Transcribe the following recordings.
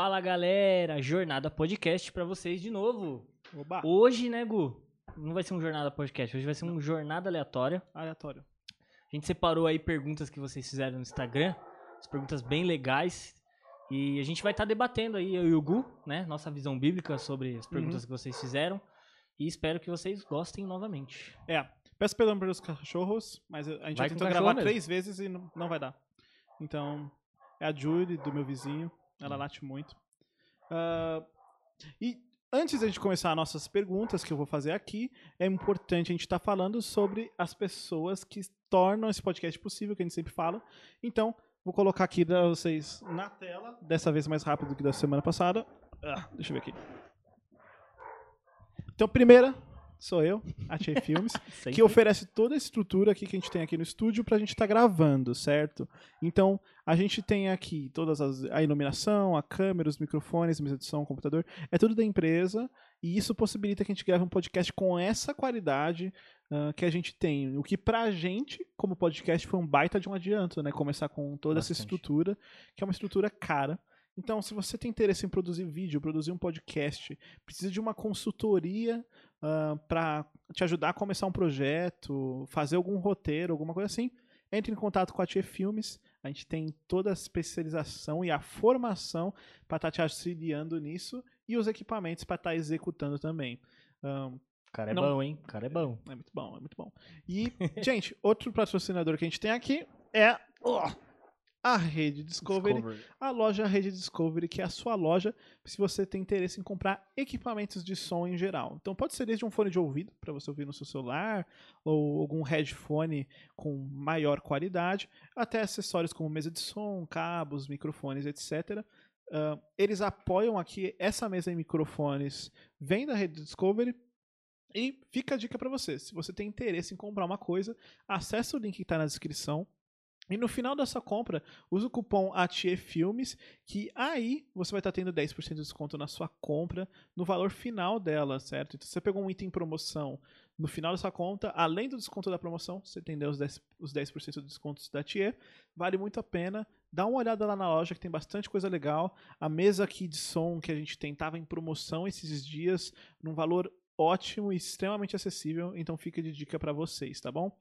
Fala galera, Jornada Podcast pra vocês de novo. Oba, Hoje, né, Gu? Não vai ser um Jornada Podcast, hoje vai ser um Jornada Aleatória. aleatório. A gente separou aí perguntas que vocês fizeram no Instagram, as perguntas bem legais. E a gente vai estar debatendo aí, eu e o Gu, né, nossa visão bíblica sobre as perguntas que vocês fizeram. E espero que vocês gostem novamente. É, peço perdão pelos cachorros, mas a gente Vai tentou gravar mesmo. três vezes e não, não vai dar. Então, é a Julie, do meu vizinho. Ela Hum. late muito. Ah, e antes da gente começar as nossas perguntas, que eu vou fazer aqui, é importante a gente estar falando sobre as pessoas que tornam esse podcast possível, que a gente sempre fala. Então, vou colocar aqui para vocês na tela, dessa vez mais rápido do que da semana passada. Ah, deixa eu ver aqui. Então, primeira sou eu, a Tchê Filmes que oferece toda a estrutura aqui que a gente tem aqui no estúdio pra gente estar gravando, certo? Então, a gente tem aqui todas as a iluminação, a câmera, os microfones, mesa de som, computador, é tudo da empresa e isso possibilita que a gente grave um podcast com essa qualidade ah, que a gente tem. O que pra gente, como podcast, foi um baita de um adianto, né? Começar com toda essa Bastante. estrutura, que é uma estrutura cara. Então, se você tem interesse em produzir vídeo, produzir um podcast, precisa de uma consultoria para te ajudar a começar um projeto, fazer algum roteiro, alguma coisa assim, entre em contato com a Tia Filmes. A gente tem toda a especialização e a formação para estar te auxiliando nisso e os equipamentos para estar executando também. O cara é Não. bom, hein? O cara é bom. é muito bom, é muito bom. E, gente, outro patrocinador que a gente tem aqui é ó, a Rede Discovery Discovery. a loja Rede Discovery, que é a sua loja se você tem interesse em comprar equipamentos de som em geral. Então pode ser desde um fone de ouvido para você ouvir no seu celular, ou algum headphone com maior qualidade, até acessórios como mesa de som, cabos, microfones, etc. Ah, eles apoiam aqui essa mesa de microfones, vem da Rede Discovery. E fica a dica para você, se você tem interesse em comprar uma coisa, acesse o link que está na descrição. E no final dessa compra, usa o cupom ATIEFilmes, que aí você vai estar tendo 10% de desconto na sua compra, no valor final dela, certo? Então, se você pegou um item em promoção no final dessa conta, além do desconto da promoção, você tem os 10%, os 10 de descontos da TIE, vale muito a pena. Dá uma olhada lá na loja que tem bastante coisa legal. A mesa aqui de som que a gente tem estava em promoção esses dias, num valor ótimo e extremamente acessível, então fica de dica para vocês, tá bom?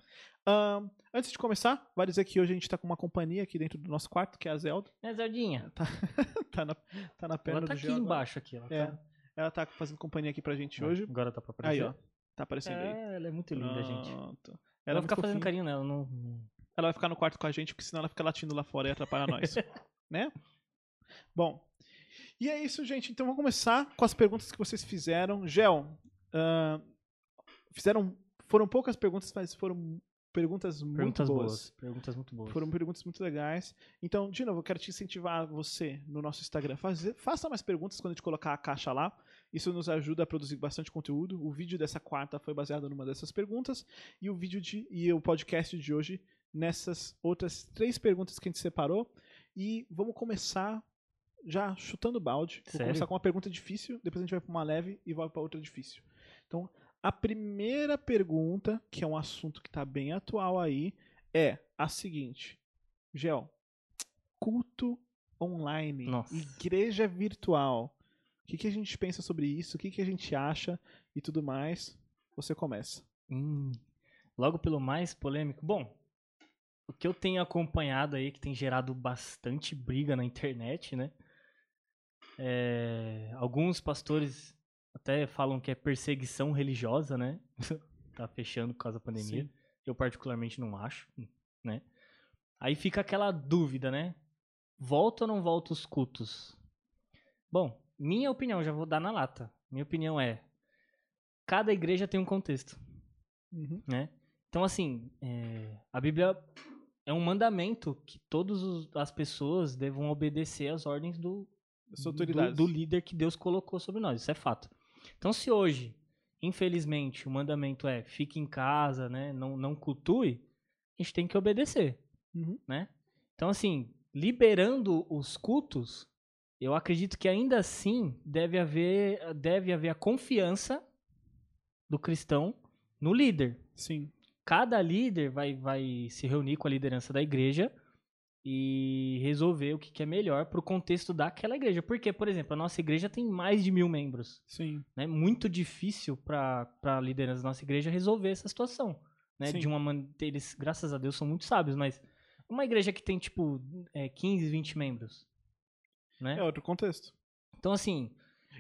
Antes de começar, vale dizer que hoje a gente tá com uma companhia aqui dentro do nosso quarto, que é a Zelda. É, Zardinha. tá, na, tá na perna Ela tá do aqui Geo embaixo. Aqui, ela É, tá... ela tá fazendo companhia aqui pra gente hoje. Agora tá pra Aí, aparecer. ó. Tá aparecendo aí. É, ela é muito linda, gente. Pronto. Ela Ela, vai é ficar muito fazendo carinho nela. Não... Ela vai ficar no quarto com a gente, porque senão ela fica latindo lá fora e atrapalha nós. né? Bom. E é isso, gente. Então vamos começar com as perguntas que vocês fizeram. Gel, ahn, fizeram. Foram poucas perguntas, mas foram perguntas muito Perguntas boas. boas. Perguntas muito boas. Foram perguntas muito legais. Então, de novo, eu quero te incentivar você no nosso Instagram. Fazer, faça mais perguntas quando a gente colocar a caixa lá. Isso nos ajuda a produzir bastante conteúdo. O vídeo dessa quarta foi baseado numa dessas perguntas. E o vídeo de, e o podcast de hoje nessas outras três perguntas que a gente separou. E vamos começar já chutando balde. Vou Sério? começar com uma pergunta difícil, depois a gente vai para uma leve e vai para outra difícil. Então, a primeira pergunta, que é um assunto que está bem atual aí, é a seguinte: Gel, culto online, Nossa. igreja virtual. O que, que a gente pensa sobre isso? O que, que a gente acha e tudo mais? Você começa. Hum, logo pelo mais polêmico. Bom, o que eu tenho acompanhado aí, que tem gerado bastante briga na internet, né? É, alguns pastores até falam que é perseguição religiosa, né? tá fechando por causa da pandemia. Sim. Eu particularmente não acho, né? Aí fica aquela dúvida, né? Volta ou não volta os cultos? Bom, minha opinião, já vou dar na lata. Minha opinião é: cada igreja tem um contexto Uhum. né? Então, assim, é, a Bíblia é um mandamento que todas as pessoas devam obedecer às ordens do, do, do líder que Deus colocou sobre nós. Isso é fato. Então, se hoje, infelizmente, o mandamento é fique em casa, né? Não, não cultue, a gente tem que obedecer, Uhum. né? Então, assim, liberando os cultos, eu acredito que ainda assim deve haver, deve haver a confiança do cristão no líder Sim. cada líder vai, vai se reunir com a liderança da igreja e resolver o que, que é melhor pro contexto daquela igreja. Porque, por exemplo, a nossa igreja tem mais de mil membros. Sim. né? Muito difícil para a liderança da nossa igreja resolver essa situação. Né? Sim. De uma maneira. Eles, graças a Deus, são muito sábios, mas uma igreja que tem, tipo, é, 15, 20 membros. Né? É outro contexto. Então, assim.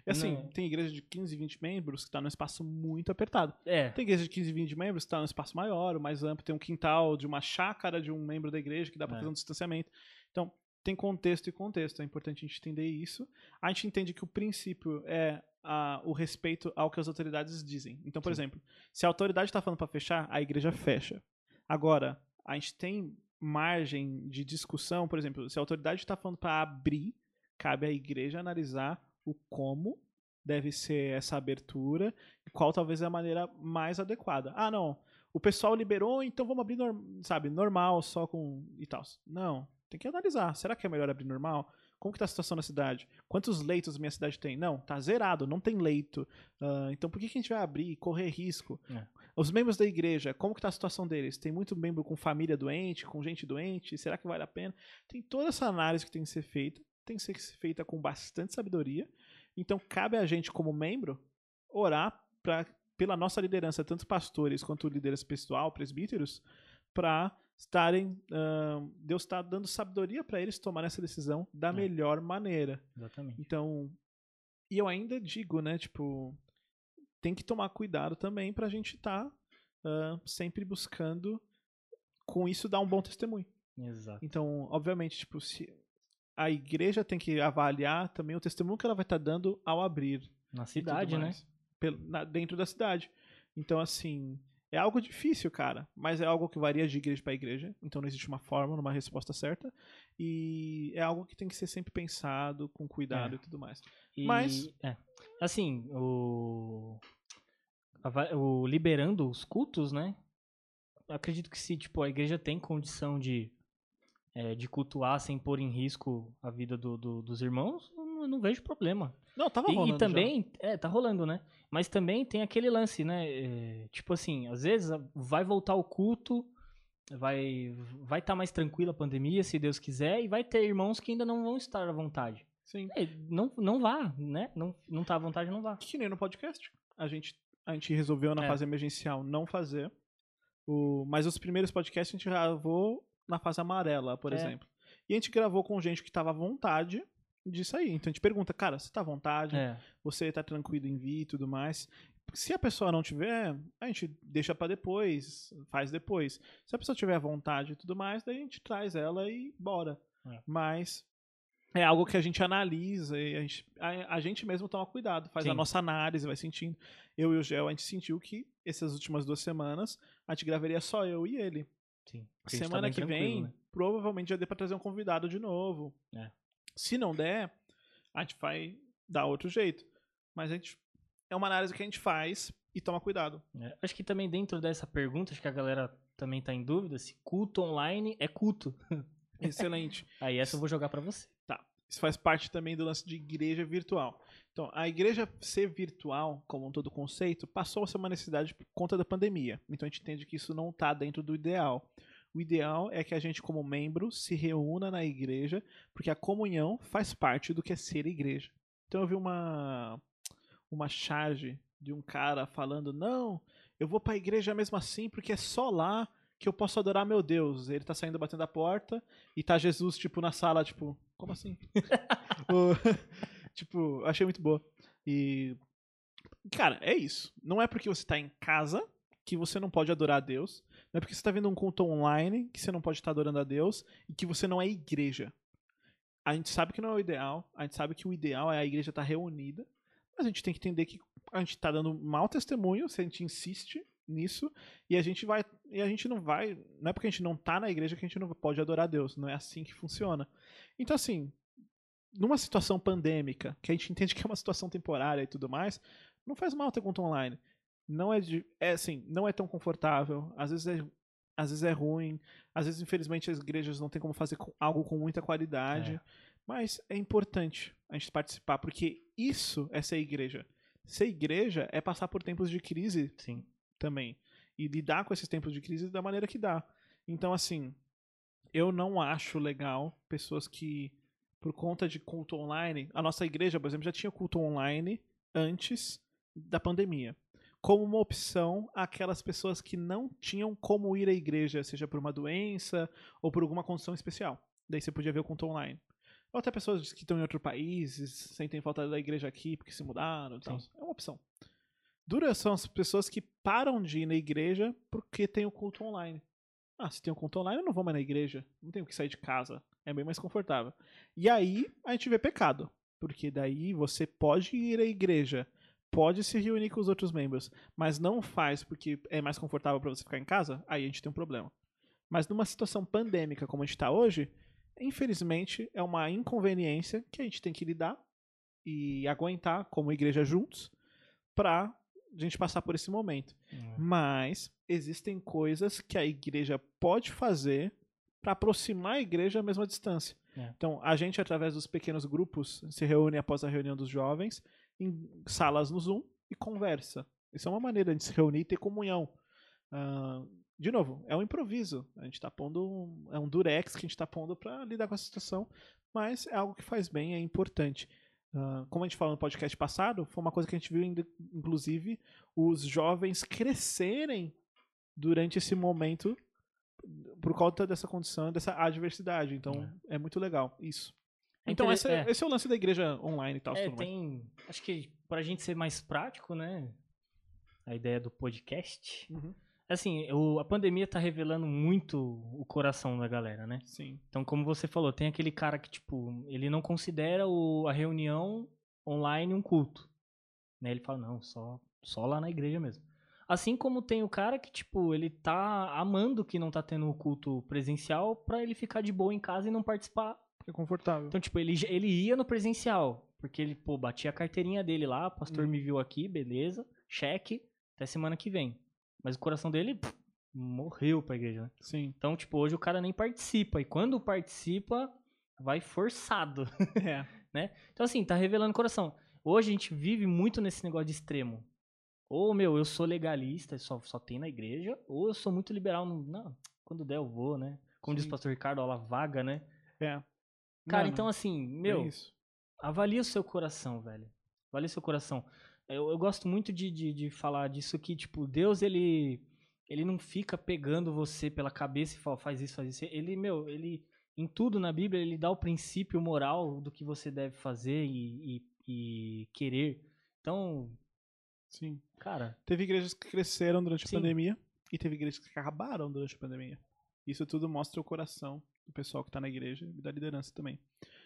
E assim, Não. tem igreja de 15, 20 membros que tá num espaço muito apertado. É. Tem igreja de 15, 20 membros que tá num espaço maior, mais amplo, tem um quintal de uma chácara de um membro da igreja que dá pra É. fazer um distanciamento. Então, tem contexto e contexto, é importante a gente entender isso. A gente entende que o princípio é a- o respeito ao que as autoridades dizem. Então, por Sim. exemplo, se a autoridade está falando para fechar, a igreja fecha. Agora, a gente tem margem de discussão, por exemplo, se a autoridade está falando para abrir, cabe à igreja analisar o como deve ser essa abertura e qual talvez é a maneira mais adequada. Ah, não, o pessoal liberou, então vamos abrir, sabe, normal, só com e tal. Não, tem que analisar. Será que é melhor abrir normal? Como que tá a situação na cidade? Quantos leitos minha cidade tem? Não, tá zerado, não tem leito. Ah, então por que, que a gente vai abrir e correr risco? É. Os membros da igreja, como que tá a situação deles? Tem muito membro com família doente, com gente doente? Será que vale a pena? Tem toda essa análise que tem que ser feita, tem que ser feita com bastante sabedoria. Então cabe a gente como membro orar pra, pela nossa liderança, tanto pastores quanto liderança pessoal, presbíteros, para estarem ah, Deus está dando sabedoria para eles tomarem essa decisão da É. melhor maneira. Exatamente. Então, e eu ainda digo, né, tipo, tem que tomar cuidado também pra gente estar sempre buscando com isso dar um bom testemunho. Exato. Então, obviamente, tipo, se a igreja tem que avaliar também o testemunho que ela vai estar dando ao abrir Na cidade, né? mais, pel- na- dentro da cidade. Então, assim, é algo difícil, cara, mas é algo que varia de igreja para igreja, então não existe uma fórmula, uma resposta certa, e é algo que tem que ser sempre pensado, com cuidado É. e tudo mais. E, Mas- é, assim, o, o liberando os cultos, né? Acredito que se tipo a igreja tem condição de é, de cultuar sem pôr em risco a vida do- do- dos irmãos, eu não, não vejo problema. Não, tava E- rolando e, já. também, é, tá rolando, né? Mas também tem aquele lance, né? é, tipo assim, às vezes vai voltar o culto, vai vai estar mais tranquila a pandemia, se Deus quiser, e vai ter irmãos que ainda não vão estar à vontade. Sim. É, não, não vá, né? Não, não tá à vontade, não vá. Que nem no podcast. A gente, a gente resolveu na É. fase emergencial não fazer. O, mas os primeiros podcasts a gente gravou na fase amarela, por É. exemplo. E a gente gravou com gente que tava à vontade disso aí. Então a gente pergunta, cara, você tá à vontade? É, Você tá tranquilo em vir e tudo mais? Se a pessoa não tiver, a gente deixa pra depois, faz depois. Se a pessoa tiver à vontade e tudo mais, daí a gente traz ela e bora. É. Mas é algo que a gente analisa e a gente, a, a gente mesmo toma cuidado, faz a Sim. nossa análise, vai sentindo. Eu e o Gel, a gente sentiu que essas últimas duas semanas a gente gravaria só eu e ele. Sim. Tá Semana bem que vem, né? provavelmente já dê pra trazer um convidado de novo. É. Se não der, a gente vai dar outro jeito. Mas a gente é uma análise que a gente faz e toma cuidado. É, Acho que também dentro dessa pergunta, acho que a galera também tá em dúvida se culto online é culto. Excelente. Aí essa eu vou jogar pra você. Isso faz parte também do lance de igreja virtual. Então, a igreja ser virtual, como um todo conceito, passou a ser uma necessidade por conta da pandemia. Então, a gente entende que isso não está dentro do ideal. O ideal é que a gente, como membro, se reúna na igreja, porque a comunhão faz parte do que é ser igreja. Então, eu vi uma, uma charge de um cara falando: não, eu vou para a igreja mesmo assim, porque é só lá que eu posso adorar meu Deus. Ele tá saindo batendo a porta e tá Jesus, tipo, na sala, tipo, como assim? Tipo, achei muito boa. E. Cara, é isso. Não é porque você tá em casa que você não pode adorar a Deus. Não é porque você tá vendo um culto online que você não pode estar adorando a Deus e que você não é igreja. A gente sabe que não é o ideal. A gente sabe que o ideal é a igreja estar reunida. Mas a gente tem que entender que a gente tá dando mau testemunho se a gente insiste nisso e a gente vai e a gente não vai não é porque a gente não tá na igreja que a gente não pode adorar a Deus não é assim que funciona então assim numa situação pandêmica que a gente entende que é uma situação temporária e tudo mais não faz mal ter conta online não é de, é assim não é tão confortável às vezes é às vezes é ruim às vezes infelizmente as igrejas não têm como fazer algo com muita qualidade É. mas é importante a gente participar porque isso é ser igreja ser igreja é passar por tempos de crise Sim. Também. E lidar com esses tempos de crise da maneira que dá. Então, assim, Eu não acho legal pessoas que, por conta de culto online, a nossa igreja, por exemplo, já tinha culto online antes da pandemia. Como uma opção aquelas pessoas que não tinham como ir à igreja, seja por uma doença ou por alguma condição especial. Daí você podia ver o culto online. Ou até pessoas que estão em outros países, sentem falta da igreja aqui porque se mudaram e tal. É uma opção. Duras são as pessoas que param de ir na igreja porque tem o culto online. Ah, se tem o culto online, eu não vou mais na igreja. Não tenho que sair de casa. É bem mais confortável. E aí a gente vê pecado. Porque daí você pode ir à igreja, pode se reunir com os outros membros, mas não faz porque é mais confortável para você ficar em casa, aí a gente tem um problema. Mas numa situação pandêmica como a gente está hoje, infelizmente é uma inconveniência que a gente tem que lidar e aguentar como igreja juntos para a gente passar por esse momento. Mas existem coisas que a igreja pode fazer para aproximar a igreja à mesma distância. É. Então, a gente, através dos pequenos grupos, se reúne após a reunião dos jovens em salas no Zoom e conversa. Isso é uma maneira de se reunir e ter comunhão. Ah, de novo, é um improviso. A gente está pondo. Um, é um durex que a gente está pondo para lidar com essa situação, mas é algo que faz bem, é importante. Como a gente falou no podcast passado, foi uma coisa que a gente viu, inclusive, os jovens crescerem durante esse momento por conta dessa condição, dessa adversidade. Então, é, muito legal isso. É Então, esse é, é. esse é o lance da igreja online e tal. É, tem. Acho que pra gente ser mais prático, né? A ideia do podcast. Uhum. Assim, o- a pandemia tá revelando muito o coração da galera, né? Sim. Então, como você falou, tem aquele cara que, tipo, ele não considera o- a reunião online um culto. Né? Ele fala, não, só, só lá na igreja mesmo. Assim como tem o cara que, tipo, ele tá amando que não tá tendo o culto presencial pra ele ficar de boa em casa e não participar Fica confortável. então, tipo, ele, ele ia no presencial, porque ele, pô, batia a carteirinha dele lá, o pastor Hum. me viu aqui, beleza, cheque, até semana que vem. Mas o coração dele pff, morreu pra igreja, né? Sim. Então, tipo, hoje o cara nem participa, e quando participa, vai forçado. É. Então, assim, tá revelando o coração. Hoje a gente vive muito nesse negócio de extremo. Ou, meu, eu sou legalista, só, só tem na igreja, ou eu sou muito liberal, não, não quando der eu vou, né? Como diz o Sim. pastor Ricardo, aula vaga, né? É. Cara, Mano, então assim, é meu, isso. avalia o seu coração, velho. Avalia o seu coração. Eu, eu gosto muito de, de, de falar disso que, tipo, Deus, ele ele não fica pegando você pela cabeça e fala, faz isso, faz isso. Ele, meu, ele, em tudo na Bíblia, ele dá o princípio moral do que você deve fazer e, e, e querer. Então, Sim. cara, Teve igrejas que cresceram durante a Sim. pandemia e teve igrejas que acabaram durante a pandemia. Isso tudo mostra o coração do pessoal que tá na igreja e da liderança também.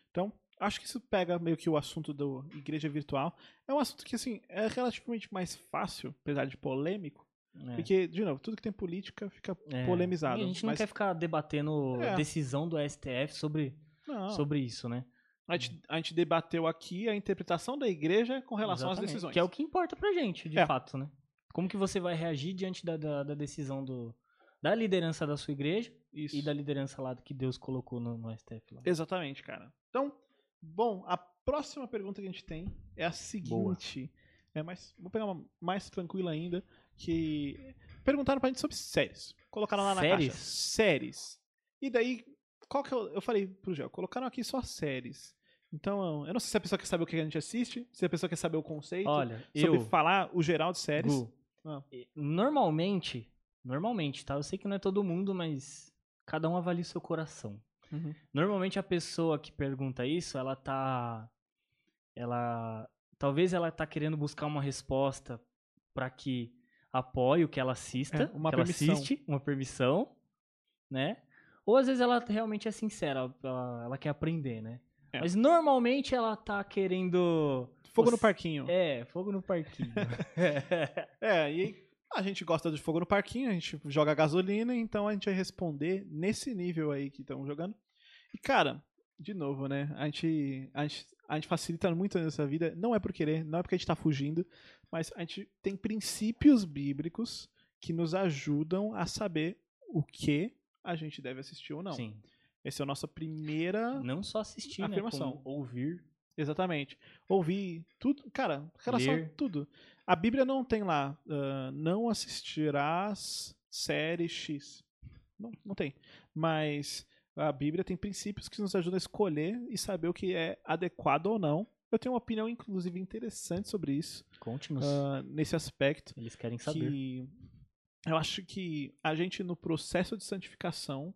Então, acho que isso pega meio que o assunto da igreja virtual. É um assunto que, assim, é relativamente mais fácil, apesar de polêmico, é. porque, de novo, tudo que tem política fica É. polemizado. E a gente não mas, quer ficar debatendo É. decisão do STF sobre, não, sobre isso, né? a, gente, a gente debateu aqui a interpretação da igreja com relação Exatamente, às decisões. Que é o que importa pra gente, de É. fato, né? Como que você vai reagir diante da, da, da decisão do, da liderança da sua igreja Isso. e da liderança lá que Deus colocou no, no STF lá. Exatamente, cara. Então, bom, a próxima pergunta que a gente tem é a seguinte. É mais, vou pegar uma mais tranquila ainda, que perguntaram pra gente sobre séries. Colocaram lá na Séries? caixa. Séries. E daí, qual que eu, eu falei pro Gel, colocaram aqui só séries. Então, eu não sei se a pessoa quer saber o que a gente assiste, se a pessoa quer saber o conceito, Olha, sobre eu, falar o geral de séries. Gu, Ah. normalmente, normalmente, tá? Eu sei que não é todo mundo, mas cada um avalia o seu coração. Uhum. Normalmente a pessoa que pergunta isso, ela tá ela talvez ela tá querendo buscar uma resposta pra que apoie o que ela assista, É, uma que ela permissão. assiste, uma permissão, né? Ou às vezes ela realmente é sincera, ela, ela quer aprender, né? É. Mas normalmente ela tá querendo Fogo no parquinho. é, fogo no parquinho. É, e aí a gente gosta de fogo no parquinho, a gente joga gasolina, então a gente vai responder nesse nível aí que estão jogando. E, cara, de novo, né? A gente, a, gente, a gente facilita muito nessa vida, não é por querer, não é porque a gente tá fugindo, mas a gente tem princípios bíblicos que nos ajudam a saber o que a gente deve assistir ou não. Sim. Essa é a nossa primeira. Não só assistir, Afirmação. né? Como ouvir. Exatamente. Ouvir tudo. Cara, relação a Ler. tudo. A Bíblia não tem lá, ah, não assistirás série X. Não, não tem. Mas A Bíblia tem princípios que nos ajudam a escolher e saber o que é adequado ou não. Eu tenho uma opinião, inclusive, interessante sobre isso, Conte-nos. ah, nesse aspecto. Eles querem saber. Que eu acho que a gente, no processo de santificação,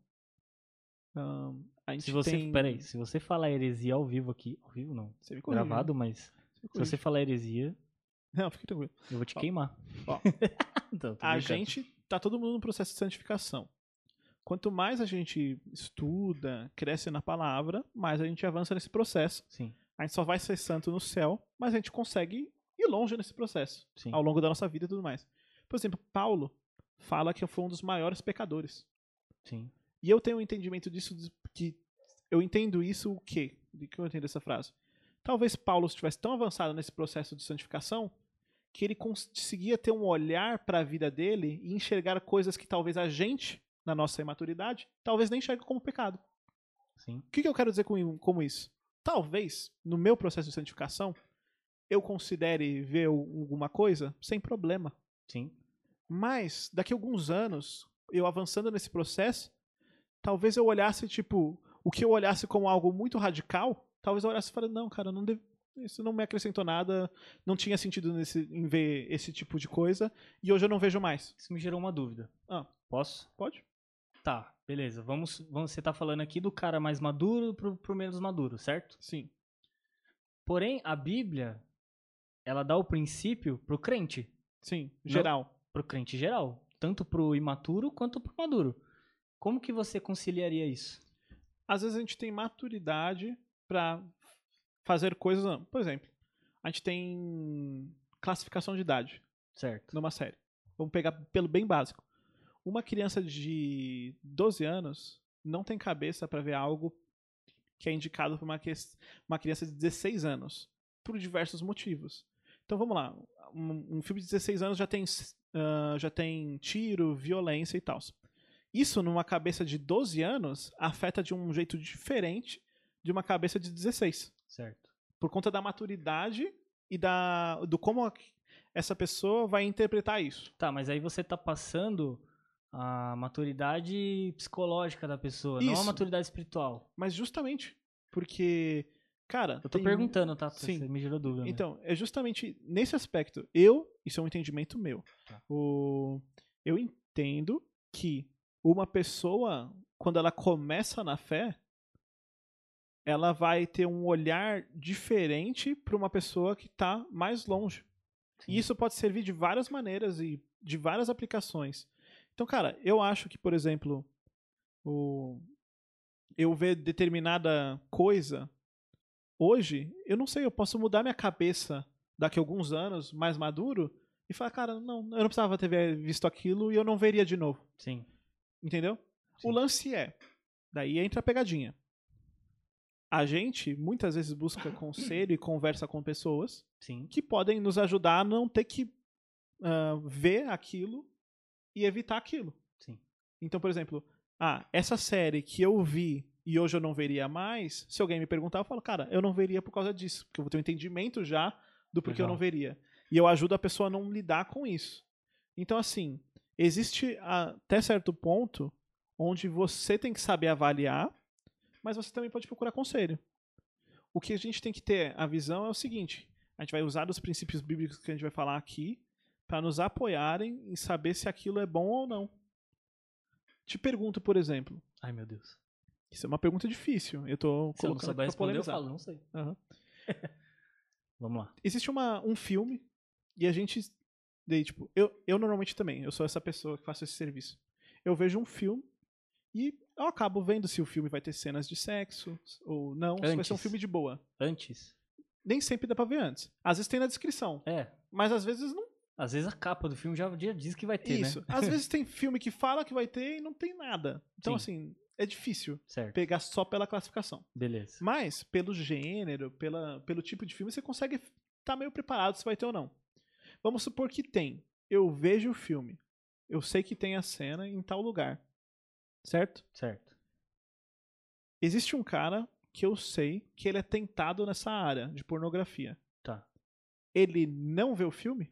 ah, a gente Se você, tem... peraí, se você falar heresia ao vivo aqui, ao vivo não, Você me corrige, né? gravado, mas se você falar heresia, Não, fique tranquilo. eu vou te Ó, queimar. ó. Então, a gente tá todo mundo no processo de santificação. Quanto mais a gente estuda, cresce na palavra, mais a gente avança nesse processo. Sim, A gente só vai ser santo no céu, mas a gente consegue ir longe nesse processo, sim. ao longo da nossa vida e tudo mais. Por exemplo, Paulo fala que foi um dos maiores pecadores. Sim. E eu tenho um entendimento disso, que eu entendo isso o quê? De que eu entendo essa frase? Talvez Paulo estivesse tão avançado nesse processo de santificação que ele conseguia ter um olhar para a vida dele e enxergar coisas que talvez a gente, na nossa imaturidade, talvez nem enxergue como pecado. Sim. O que, que eu quero dizer com, como isso? Talvez, no meu processo de santificação, eu considere ver alguma coisa sem problema. Sim. Mas, daqui a alguns anos, eu avançando nesse processo, talvez eu olhasse, tipo, o que eu olhasse como algo muito radical, talvez eu olhasse e falasse, não, cara, não deve- isso não me acrescentou nada, não tinha sentido nesse, em ver esse tipo de coisa, e hoje eu não vejo mais. Isso me gerou uma dúvida. Ah. Posso? Pode? Tá, beleza. Vamos, vamos, você tá falando aqui do cara mais maduro pro, pro menos maduro, certo? Sim. Porém, a Bíblia, ela dá o princípio pro crente, Sim, Não. geral. pro crente geral, tanto pro imaturo quanto pro maduro. Como que você conciliaria isso? Às vezes a gente tem maturidade pra fazer coisas. Por exemplo, a gente tem classificação de idade. Certo. numa série. Vamos pegar pelo bem básico. Uma criança de 12 anos não tem cabeça para ver algo que é indicado para uma, uma criança de 16 anos, por diversos motivos. Então vamos lá. Um, um filme de 16 anos já tem, ah, já tem tiro, violência e tal. Isso numa cabeça de 12 anos afeta de um jeito diferente de uma cabeça de 16 Certo. por conta da maturidade e da do como a- essa pessoa vai interpretar isso. Tá, mas aí você tá passando a maturidade psicológica da pessoa, não a Isso. maturidade espiritual. Mas justamente porque, cara, Eu tô tem- perguntando, tá? Sim. Você me gerou dúvida. né? Então, é justamente nesse aspecto. Eu, isso é um entendimento meu. Tá. O, eu entendo que uma pessoa, quando ela começa na fé, ela vai ter um olhar diferente para uma pessoa que está mais longe. Sim. E isso pode servir de várias maneiras e de várias aplicações. Então, cara, eu acho que, por exemplo, o eu ver determinada coisa hoje, eu não sei, eu posso mudar minha cabeça daqui a alguns anos, mais maduro, e falar, cara, não, eu não precisava ter visto aquilo e eu não veria de novo. Sim. Entendeu? Sim. O lance é, daí entra a pegadinha. A gente muitas vezes busca conselho e conversa com pessoas Sim. que podem nos ajudar a não ter que ah, ver aquilo e evitar aquilo. Sim. Então, por exemplo, ah, essa série que eu vi e hoje eu não veria mais, se alguém me perguntar, eu falo, cara, eu não veria por causa disso, porque eu vou ter um entendimento já do porquê eu Legal. não veria. E eu ajudo a pessoa a não lidar com isso. Então, assim, existe até certo ponto onde você tem que saber avaliar, mas você também pode procurar conselho. O que a gente tem que ter a visão é o seguinte: a gente vai usar os princípios bíblicos que a gente vai falar aqui para nos apoiarem em saber se aquilo é bom ou não. Te pergunto, por exemplo, Ai, meu Deus. isso é uma pergunta difícil. Eu tô Se eu não colocando souber responder, eu falo, não sei. Aham. Vamos lá. Existe uma, um filme e a gente. Daí, tipo, eu, eu normalmente também, eu sou essa pessoa que faço esse serviço. Eu vejo um filme e eu acabo vendo se o filme vai ter cenas de sexo ou não, se vai ser um Antes. filme de boa. Antes. Nem sempre dá pra ver antes. Às vezes tem na descrição, É. mas às vezes não. Às vezes a capa do filme já, diz que vai ter, Isso. né? Às vezes tem filme que fala que vai ter e não tem nada. Então, Sim. assim, é difícil Certo. pegar só pela classificação. Beleza. Mas, pelo gênero, pela, pelo tipo de filme, você consegue estar meio preparado se vai ter ou não. Vamos supor que tem. Eu vejo o filme. Eu sei que tem a cena em tal lugar. Certo? Certo. Existe um cara que eu sei que ele é tentado nessa área de pornografia. Tá. Ele não vê o filme?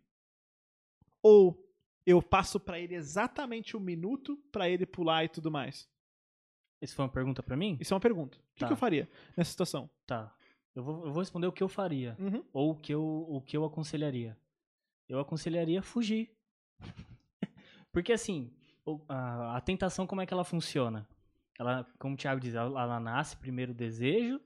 Ou eu passo pra ele exatamente um minuto pra ele pular e tudo mais? Isso foi uma pergunta pra mim? Isso é uma pergunta. O que, Tá. que eu faria nessa situação? Tá. Eu vou, eu vou responder o que eu faria. Uhum. Ou o que eu, o que eu aconselharia. Eu aconselharia fugir. Porque assim, a, a tentação, como é que ela funciona? Ela, como o Thiago diz, ela, ela nasce primeiro o desejo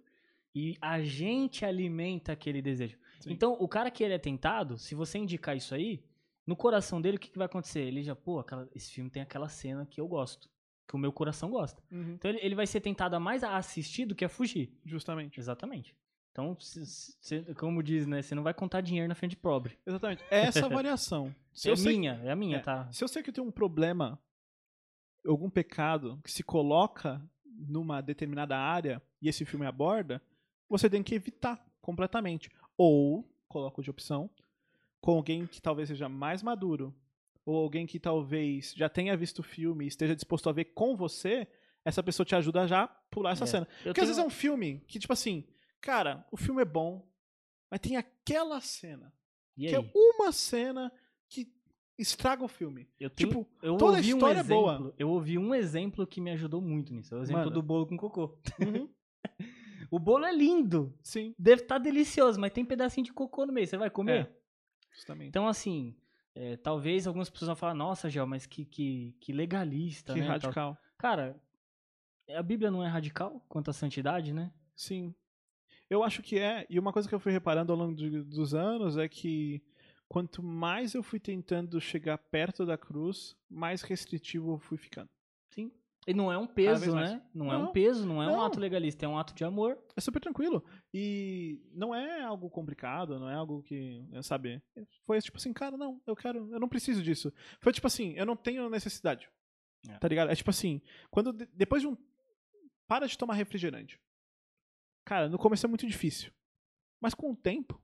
e a gente alimenta aquele desejo. Sim. Então, o cara que ele é tentado, se você indicar isso aí, no coração dele, o que, que vai acontecer? Ele já, pô, aquela- esse filme tem aquela cena que eu gosto, que o meu coração gosta. Uhum. Então, ele, ele vai ser tentado a mais a assistir do que a fugir. Justamente. Exatamente. Então, se- se- como diz, né? Você não vai contar dinheiro na frente de pobre. Exatamente. É essa variação. Se é eu sei- minha, é a minha, é. tá? Se eu sei que eu tenho um problema, algum pecado que se coloca numa determinada área e esse filme aborda, você tem que evitar completamente. Ou, coloco de opção, com alguém que talvez seja mais maduro, ou alguém que talvez já tenha visto o filme e esteja disposto a ver com você, essa pessoa te ajuda a já pular essa É. cena. Eu Porque às vezes é tenho- um filme que, tipo assim, cara, o filme é bom, mas tem aquela cena. Que é uma cena estraga o filme. Eu tenho- tipo, eu toda a história um é boa. exemplo, Eu ouvi um exemplo que me ajudou muito nisso. É o exemplo Manda. do bolo com cocô. Uhum. O bolo é lindo. Sim. Deve estar delicioso, mas tem pedacinho de cocô no meio. Você vai comer? É. Justamente. Então, assim, é, talvez algumas pessoas vão falar, nossa, Gel, mas que, que, que legalista, que né? tal." radical. Cara, a Bíblia não é radical quanto à santidade, né? Sim. Eu acho que é. E uma coisa que eu fui reparando ao longo de- dos anos é que quanto mais eu fui tentando chegar perto da cruz, mais restritivo eu fui ficando. Sim. E não é um peso, né? Não, é um Não, peso, não é um não. ato legalista, é um ato de amor. É super tranquilo. E não é algo complicado, não é algo que, é, sabe? Foi tipo assim, cara, não, eu quero, eu não preciso disso. Foi tipo assim, eu não tenho necessidade. É. Tá ligado? É tipo assim, quando de- depois de um para de tomar refrigerante. Cara, no começo é muito difícil. Mas com o tempo,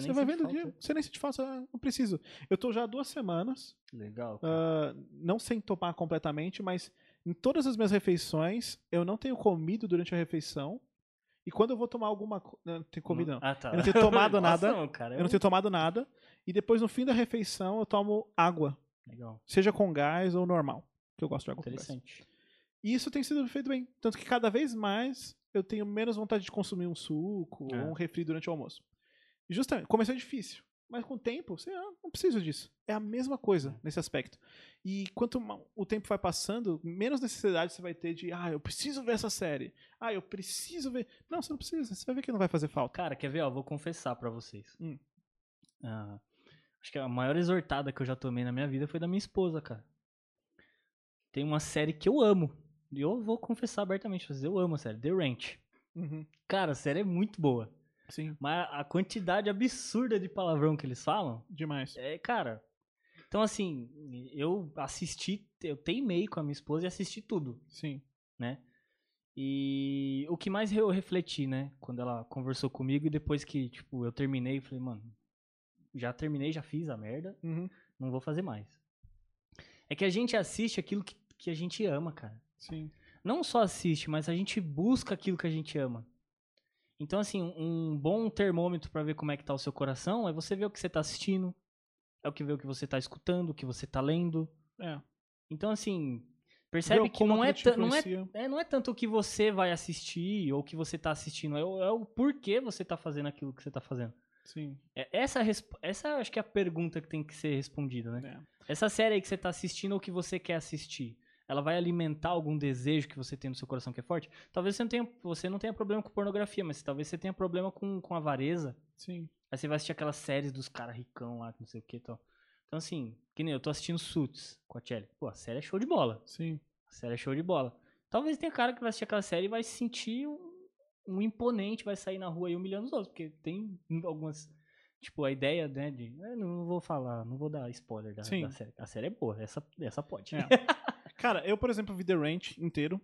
Você, você, vai vendo o dia, você nem sente falta, ah, não preciso. Eu tô já há duas semanas Legal. ah, não sem tomar completamente, mas em todas as minhas refeições, eu não tenho comido durante a refeição. E quando eu vou tomar alguma coisa. Não tenho comido, não. Ah, tá. Eu não tenho tomado Nossa, nada. não, cara, Eu não tenho tomado nada. E depois, no fim da refeição, eu tomo água. Legal. Seja com gás ou normal. Que eu gosto de água com gás. Interessante. E isso tem sido feito bem. Tanto que cada vez mais eu tenho menos vontade de consumir um suco É. ou um refri durante o almoço. E justamente, começou difícil. Mas com o tempo, você ah, não precisa disso. É a mesma coisa É. nesse aspecto. E quanto o tempo vai passando, menos necessidade você vai ter de, ah, eu preciso ver essa série. Ah, eu preciso ver. Não, você não precisa. Você vai ver que não vai fazer falta. Cara, quer ver? Ó, vou confessar pra vocês. Hum. Ah, acho que a maior exortada que eu já tomei na minha vida foi da minha esposa, cara. Tem uma série que eu amo. E eu vou confessar abertamente. Eu amo a série. The Ranch. Uhum. Cara, a série é muito boa. Sim, Mas a quantidade absurda de palavrão que eles falam demais. é, cara. Então, assim, eu assisti, eu teimei com a minha esposa e assisti tudo. Sim. né? E o que mais eu refleti, né? Quando ela conversou comigo e depois que, tipo, eu terminei, eu falei, mano, já terminei, já fiz a merda, Uhum. não vou fazer mais. É que a gente assiste aquilo que, que a gente ama, cara. Sim. Não só assiste, mas a gente busca aquilo que a gente ama. Então, assim, um bom termômetro pra ver como é que tá o seu coração é você ver o que você tá assistindo, é o que ver o que você tá escutando, o que você tá lendo. É. Então, assim, percebe que como não é, não é é, não é tanto o que você vai assistir ou o que você tá assistindo, é o, é o porquê você tá fazendo aquilo que você tá fazendo. Sim. É, essa, é essa acho que é a pergunta que tem que ser respondida, né? É. Essa série aí que você tá assistindo ou que você quer assistir, ela vai alimentar algum desejo que você tem no seu coração que é forte? Talvez você não tenha, você não tenha problema com pornografia, mas talvez você tenha problema com, com avareza. Sim. Aí você vai assistir aquelas séries dos caras ricão lá, que não sei o que e tal. Então, assim, que nem eu tô assistindo Suits com a Kelly. Pô, a série é show de bola. Sim. A série é show de bola. Talvez tenha cara que vai assistir aquela série e vai se sentir um, um imponente, vai sair na rua aí humilhando os outros, porque tem algumas. Tipo, a ideia, né, de. eu não vou falar, não vou dar spoiler da, da série. A série é boa, essa, essa pode. É. Cara, eu, por exemplo, vi The Ranch inteiro.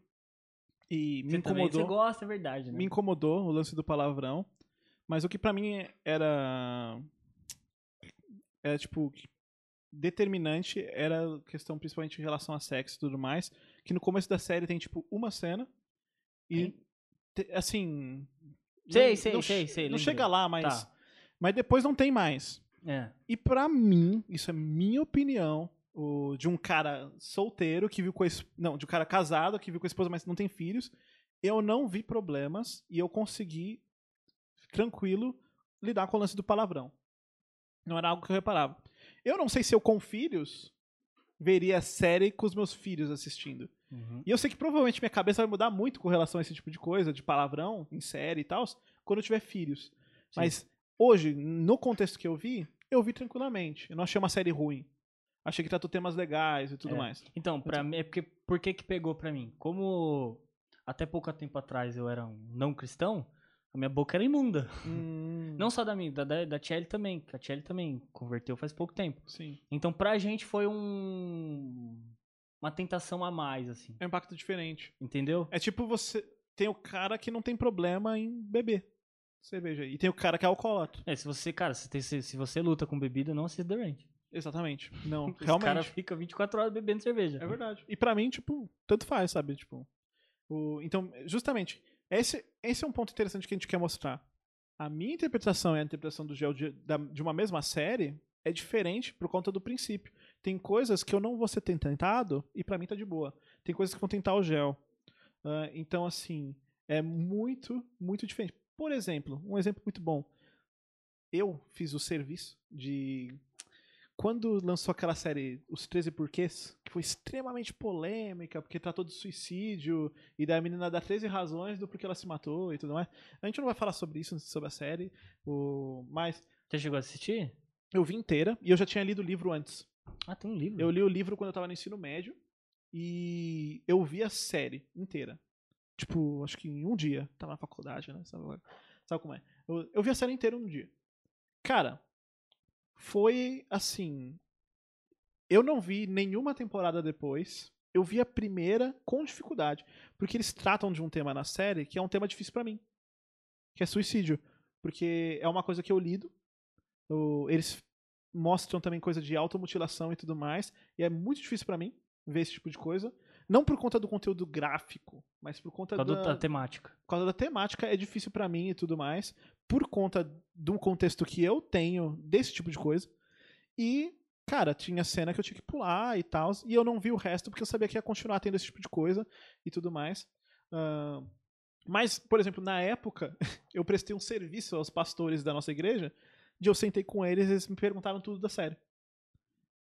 E me Você também, incomodou. você gosta, é verdade, né? me incomodou o lance do palavrão. Mas o que pra mim era. Era tipo. Determinante era a questão principalmente em relação a sexo e tudo mais. Que no começo da série tem, tipo, uma cena. E. te- assim. Sei, não- sei, não sei, sei, Não lembrei. chega lá, mas. Tá. Mas depois não tem mais. É. E pra mim, isso é minha opinião, o, de um cara solteiro que viu com a es- não, de um cara casado que viu com a esposa, mas não tem filhos. Eu não vi problemas e eu consegui tranquilo lidar com o lance do palavrão. Não era algo que eu reparava. Eu não sei se eu com filhos veria a série com os meus filhos assistindo. Uhum. E eu sei que provavelmente minha cabeça vai mudar muito com relação a esse tipo de coisa, de palavrão em série e tal, quando eu tiver filhos. Mas hoje, no contexto que eu vi, eu vi tranquilamente. Eu não achei uma série ruim. Achei que tratou temas legais e tudo É. mais. Então, pra mim, é porque, por que que pegou pra mim? Como até pouco tempo atrás eu era um não cristão, a minha boca era imunda. Hum, Não só da minha, da, da, da Tchelle também, que a Tchelle também converteu faz pouco tempo. Sim. Então, pra gente foi um uma tentação a mais, assim. É um impacto diferente. Entendeu? É tipo você. Tem o cara que não tem problema em beber cerveja. E tem o cara que é alcoólatra. É, se você, cara, se, tem- se, se você luta com bebida, não assista The Ranch. Exatamente. Não, realmente. cara fica 24 horas bebendo cerveja. É verdade. E pra mim, tipo, tanto faz, sabe? Tipo, o... Então, justamente, esse, esse é um ponto interessante que a gente quer mostrar. A minha interpretação e a interpretação do Gel de, da- de uma mesma série é diferente por conta do princípio. Tem coisas que eu não vou ser tentado e pra mim tá de boa. Tem coisas que vão tentar o Gel. Ah, então, assim, é muito, muito diferente. Por exemplo, um exemplo muito bom. Eu fiz o serviço de quando lançou aquela série Os 13 Porquês, que foi extremamente polêmica, porque tratou de suicídio, e da menina dá 13 razões do porquê ela se matou e tudo mais. A gente não vai falar sobre isso, sobre a série, o... mas Você chegou a assistir? eu vi inteira e eu já tinha lido o livro antes. Ah, tem um livro. Eu li o livro quando eu tava no ensino médio e eu vi a série inteira. Tipo, acho que em um dia. Tava na faculdade, né? Sabe, sabe como é? Eu, eu vi a série inteira um dia. Cara, foi assim. Eu não vi nenhuma temporada depois. Eu vi a primeira com dificuldade. Porque eles tratam de um tema na série que é um tema difícil pra mim. Que é suicídio. Porque é uma coisa que eu lido. Eu- eles mostram também coisa de automutilação e tudo mais. E é muito difícil pra mim ver esse tipo de coisa. Não por conta do conteúdo gráfico, mas por conta Por da, da temática. por causa da temática é difícil pra mim e tudo mais, por conta do contexto que eu tenho desse tipo de coisa. E, cara, tinha cena que eu tinha que pular e tal, e eu não vi o resto porque eu sabia que ia continuar tendo esse tipo de coisa e tudo mais. Ah, mas, por exemplo, na época, eu prestei um serviço aos pastores da nossa igreja, de eu sentei com eles e eles me perguntaram tudo da série.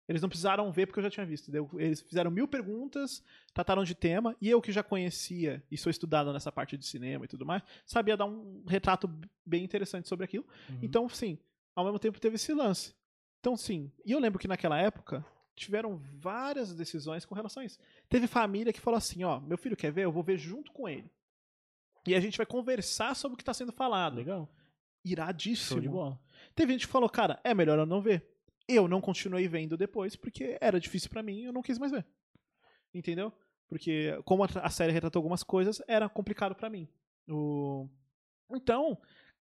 Eles não precisaram ver porque eu já tinha visto. entendeu? Eles fizeram mil perguntas, trataram de tema, e eu que já conhecia e sou estudado nessa parte de cinema e tudo mais, sabia dar um retrato bem interessante sobre aquilo. Uhum. Então, sim, ao mesmo tempo teve esse lance. Então, sim, e eu lembro que naquela época tiveram várias decisões com relação a isso. Teve família que falou assim: ó, meu filho quer ver, eu vou ver junto com ele. E a gente vai conversar sobre o que está sendo falado. Legal. Show Iradíssimo. de bola. Teve gente que falou, cara, é melhor eu não ver. Eu não continuei vendo depois porque era difícil pra mim e eu não quis mais ver. Entendeu? Porque como a, série retratou algumas coisas, era complicado pra mim. O... Então,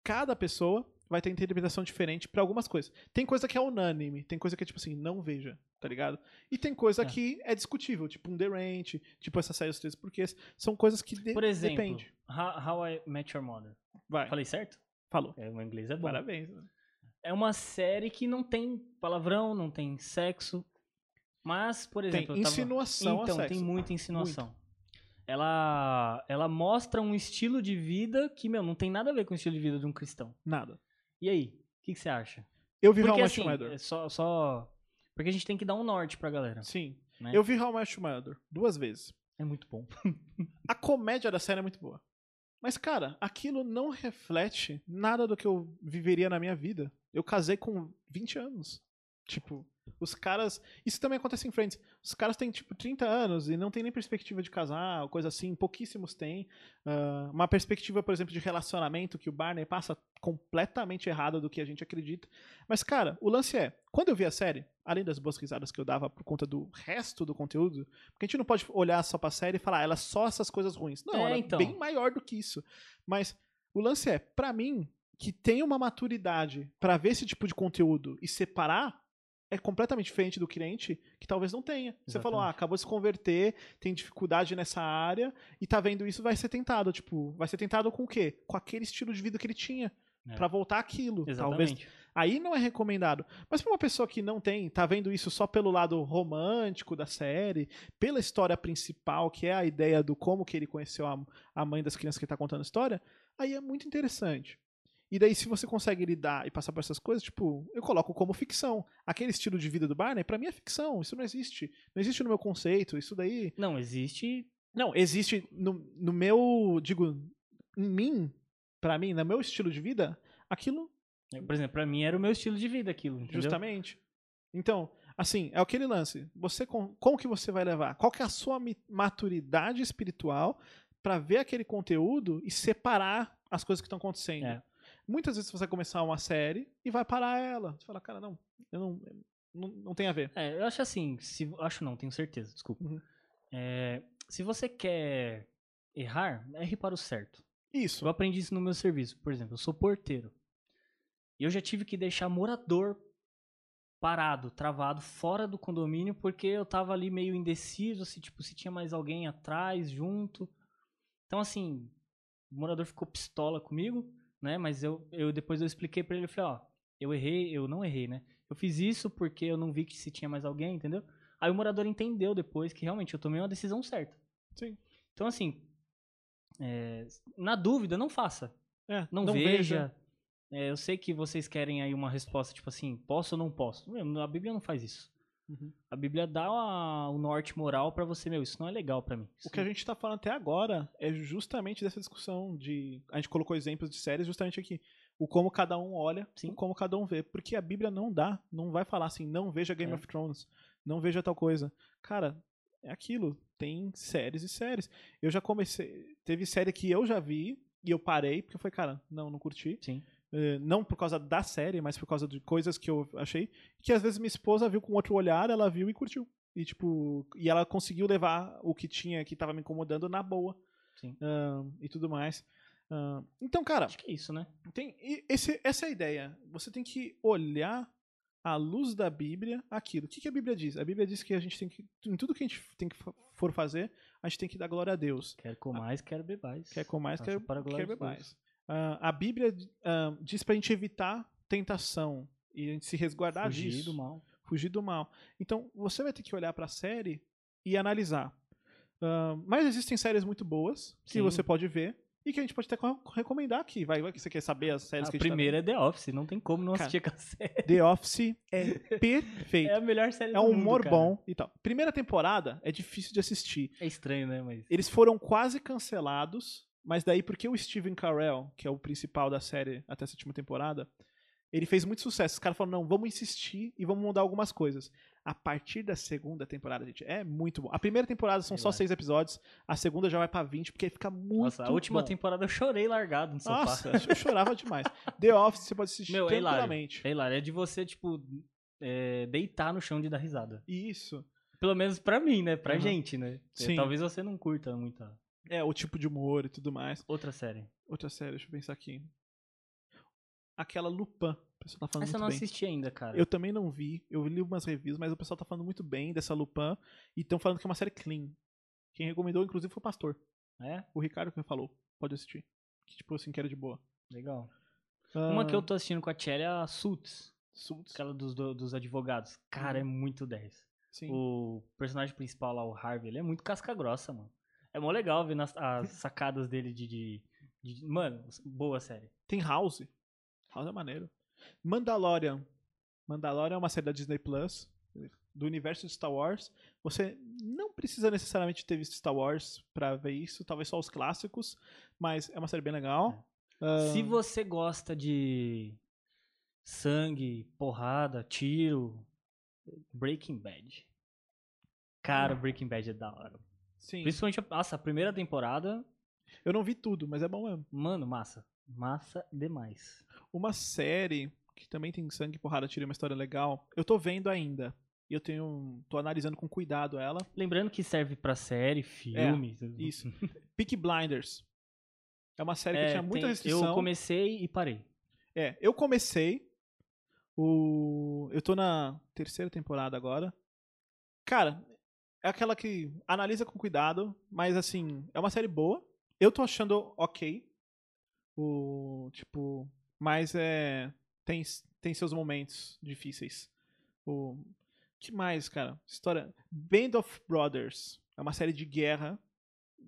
cada pessoa vai ter interpretação diferente pra algumas coisas. Tem coisa que é unânime, tem coisa que é tipo assim, não veja, tá ligado? E tem coisa É. que é discutível, tipo um The Ranch, tipo essa série Os Três Porquês. São coisas que de Por exemplo, depende. How, How I Met Your Mother. Vai, Falei certo? falou. É, o inglês é bom. Parabéns. É uma série que não tem palavrão, não tem sexo. Mas, por exemplo. Tem tava- insinuação a Então, sexo. tem muita insinuação. Ela, ela mostra um estilo de vida que, meu, não tem nada a ver com o estilo de vida de um cristão. Nada. E aí? O que, que você acha? Eu vi How Porque Met assim, é só, só. Porque a gente tem que dar um norte pra galera. Sim. né? Eu vi How Mother duas vezes. É muito bom. A comédia da série é muito boa. Mas, cara, aquilo não reflete nada do que eu viveria na minha vida. Eu casei com 20 anos. Tipo, os caras. Isso também acontece em Friends. Os caras têm, tipo, 30 anos e não tem nem perspectiva de casar, ou coisa assim. Pouquíssimos têm. Ah, uma perspectiva, por exemplo, de relacionamento que o Barney passa completamente errada do que a gente acredita. Mas, cara, o lance é: quando eu vi a série, além das boas risadas que eu dava por conta do resto do conteúdo, porque a gente não pode olhar só pra série e falar, ela é só essas coisas ruins. Não, É, ela então. é bem maior do que isso. Mas o lance é, pra mim, que tem uma maturidade pra ver esse tipo de conteúdo e separar é completamente diferente do cliente que talvez não tenha. Você falou, ah, Exatamente. acabou de se converter, tem dificuldade nessa área e tá vendo isso, vai ser tentado, tipo, vai ser tentado com o quê? Com aquele estilo de vida que ele tinha, É. Pra voltar aquilo. Talvez Exatamente. Aí não é recomendado. Mas pra uma pessoa que não tem, tá vendo isso só pelo lado romântico da série, pela história principal, que é a ideia do como que ele conheceu a, a mãe das crianças que tá contando a história, aí é muito interessante. E daí, se você consegue lidar e passar por essas coisas, tipo, eu coloco como ficção. Aquele estilo de vida do Barney, pra mim é ficção. Isso não existe. Não existe no meu conceito. Isso daí. Não, existe. Não, existe no, no meu. Digo, em mim, pra mim, no meu estilo de vida, aquilo. Por exemplo, pra mim era o meu estilo de vida aquilo. Entendeu? Justamente. Então, assim, é aquele lance. Você com- como que você vai levar? Qual que é a sua maturidade espiritual pra ver aquele conteúdo e separar as coisas que estão acontecendo? É. Muitas vezes você vai começar uma série e vai parar ela. Você fala, cara, não, eu não, não, não tem a ver. É, eu acho assim, se, acho não, tenho certeza, desculpa. Uhum. É, se você quer errar, erre para o certo. Isso. Eu aprendi isso no meu serviço. Por exemplo, eu sou porteiro. E eu já tive que deixar morador parado, travado, fora do condomínio, porque eu tava ali meio indeciso, se, tipo, se tinha mais alguém atrás, junto. Então, assim, o morador ficou pistola comigo, né? Mas eu, eu depois eu expliquei pra ele, eu falei, ó, eu errei, eu não errei, né? Eu fiz isso porque eu não vi que se tinha mais alguém, entendeu? Aí o morador entendeu depois que realmente eu tomei uma decisão certa. Sim. Então, assim, é, na dúvida, não faça. É, Não, veja. É, eu sei que vocês querem aí uma resposta, tipo assim, posso ou não posso? A Bíblia não faz isso. Uhum. A Bíblia dá o norte moral pra você, meu, isso não é legal pra mim. Isso O que a gente tá falando até agora é justamente dessa discussão de. A gente colocou exemplos de séries justamente aqui. O como cada um olha, Sim. o como cada um vê. Porque a Bíblia não dá, não vai falar assim, não veja Game É. of Thrones, não veja tal coisa. Cara, é aquilo. Tem séries e séries. Eu já comecei. Teve série que eu já vi e eu parei, porque eu falei, cara, não, não curti. Sim. Eh, não por causa da série, mas por causa de coisas que eu achei. Que às vezes minha esposa viu com outro olhar, ela viu e curtiu. E tipo, e ela conseguiu levar o que tinha, que tava me incomodando na boa. Ahn, e tudo mais. Ahn, então, cara, Acho que é isso, né? tem, e esse, essa é a ideia. Você tem que olhar à luz da Bíblia aquilo. O que, que a Bíblia diz? A Bíblia diz que a gente tem que, em tudo que a gente tem que for fazer, a gente tem que dar glória a Deus. Quer comais, quer bebais. Quer com mais, quer, para a glória quer de beber mais. Ah, a Bíblia ah, diz pra gente evitar tentação e a gente se resguardar Fugir disso. do mal. Fugir do mal. Então, você vai ter que olhar pra série e analisar. Ah, mas existem séries muito boas que Sim. você pode ver e que a gente pode até co- recomendar aqui. Vai, vai que você quer saber as séries A que a gente tá primeira é The Office, não tem como não Cara, assistir aquela série. The Office é perfeito. É a melhor série É do um mundo, humor cara. bom e tal. Primeira temporada é difícil de assistir. É estranho, né? Mas. Eles foram quase cancelados, mas daí porque o Steven Carell, que é o principal da série até a sétima temporada, ele fez muito sucesso. Os caras falaram, não, vamos insistir e vamos mudar algumas coisas. A partir da segunda temporada, gente, é muito bom. A primeira temporada são só lá. seis episódios, a segunda já vai pra 20, porque aí fica muito Nossa, a última bom. temporada eu chorei largado no sofá. Nossa, eu chorava demais. The Office você pode assistir Meu, é hilário. tranquilamente. É hilário. É de você, tipo, é, deitar no chão de dar risada. Isso. Pelo menos pra mim, né? Pra Aham. gente, né? É, Sim. Talvez você não curta muita. É, o tipo de humor e tudo mais. Outra série. Outra série, deixa eu pensar aqui. Aquela Lupin. O pessoal tá falando Essa eu não bem. assisti ainda, cara. Eu também não vi. Eu li umas reviews, mas o pessoal tá falando muito bem dessa Lupin. E estão falando que é uma série clean. Quem recomendou, inclusive, foi o Pastor. É? O Ricardo que me falou. Pode assistir. Que, tipo assim, que era de boa. Legal. Uma que Ah, eu tô assistindo com a Tchelle é a Suits. Suits. Aquela dos, do- dos advogados. Cara, é muito 10. Sim. O personagem principal lá, o Harvey, ele é muito casca grossa, mano. É mó legal ver nas, as sacadas dele de, de, de- Mano, boa série. Tem House. House é maneiro. Mandalorian. Mandalorian é uma série da Disney Plus. Do universo de Star Wars. Você não precisa necessariamente ter visto Star Wars pra ver isso. Talvez só os clássicos. Mas é uma série bem legal. Ah, Se você gosta de sangue, porrada, tiro, Breaking Bad. Cara, Breaking Bad é da hora. Sim. Principalmente, a- nossa, a primeira temporada, Eu não vi tudo, mas é bom mesmo. mano, massa. Massa demais. Uma série que também tem sangue, porrada, tira uma história legal. Eu tô vendo ainda. E eu tenho. tô analisando com cuidado ela. Lembrando que serve pra série, filme. tudo. Isso. Peak Blinders. É uma série que É, tinha muita tem- restrição. Eu comecei e parei. É, eu comecei. O. Eu tô na terceira temporada agora. Cara, é aquela que analisa com cuidado, mas assim, é uma série boa. Eu tô achando ok. O. Tipo. Mas é. Tem, tem seus momentos difíceis. O que mais, cara? História. Band of Brothers. É uma série de guerra.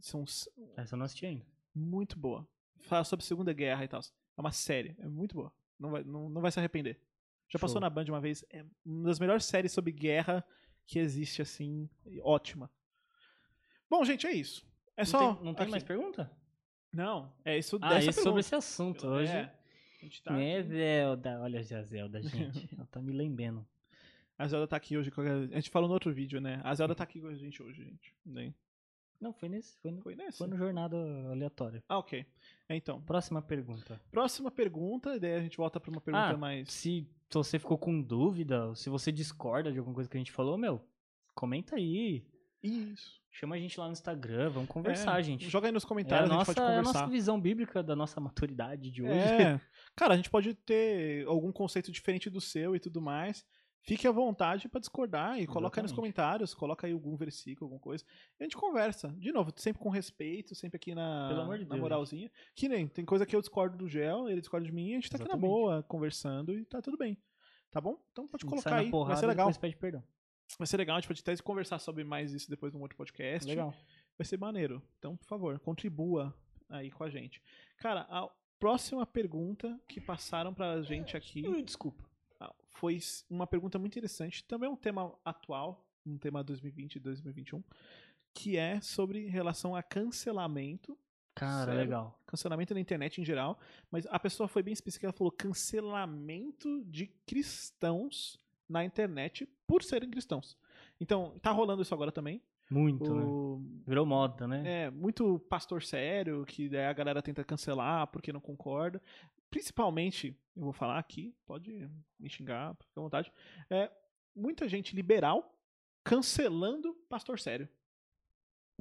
São Essa eu não assisti ainda. muito boa. Fala sobre a Segunda Guerra e tal. É uma série. É muito boa. Não vai, não, não vai se arrepender. Já passou Show. na Band uma vez. É uma das melhores séries sobre guerra que existe, assim. Ótima. Bom, gente, é isso. É não só. tem, não tem aqui. mais pergunta? Não, é isso Ah, dessa é sobre esse assunto hoje. É, a gente tá É aqui. Zelda, olha a Zelda, gente. Ela tá me lembrando. A Zelda tá aqui hoje. a a gente falou no outro vídeo, né? A Zelda tá aqui com a gente hoje, gente. Não, foi nesse. Foi no, Foi nesse? foi no jornada aleatória. Ah, ok. Então, Próxima pergunta. próxima pergunta, e daí a gente volta pra uma pergunta Ah, mais. Se, se você ficou com dúvida, ou se você discorda de alguma coisa que a gente falou, meu, comenta aí. Isso. Chama a gente lá no Instagram, vamos conversar, É, gente. Joga aí nos É a, comentários, a, nossa, gente é pode a conversar. nossa visão bíblica da nossa maturidade de hoje. É. Cara, a gente pode ter algum conceito diferente do seu e tudo mais. Fique à vontade pra discordar e coloca aí nos Exatamente. comentários, coloca aí algum versículo, alguma coisa. E a gente conversa. De novo, sempre com respeito, sempre aqui na, de na Deus, moralzinha. Que nem, tem coisa que eu discordo do Gel, ele discorda de mim, a gente tá aqui na Exatamente. boa, conversando e tá tudo bem. Tá bom? Então pode gente colocar aí, porrada vai ser legal. pede perdão. Vai ser legal, a gente pode até conversar sobre mais isso depois num outro podcast. Legal. Vai ser maneiro. Então, por favor, contribua aí com a gente. Cara, a próxima pergunta que passaram pra gente aqui Ui, Desculpa. Ah, foi uma pergunta muito interessante, também um tema atual, um tema 2020 e 2021, que é sobre relação a cancelamento, Cara, Sério? legal. cancelamento na internet em geral, mas a pessoa foi bem específica, ela falou cancelamento de cristãos na internet por serem cristãos. Então, tá rolando isso agora também. Muito, né? O, Virou moda, né? é, muito pastor sério, que daí a galera tenta cancelar porque não concorda. Principalmente, eu vou falar aqui, pode me xingar, fica à vontade. É, muita gente liberal cancelando pastor sério.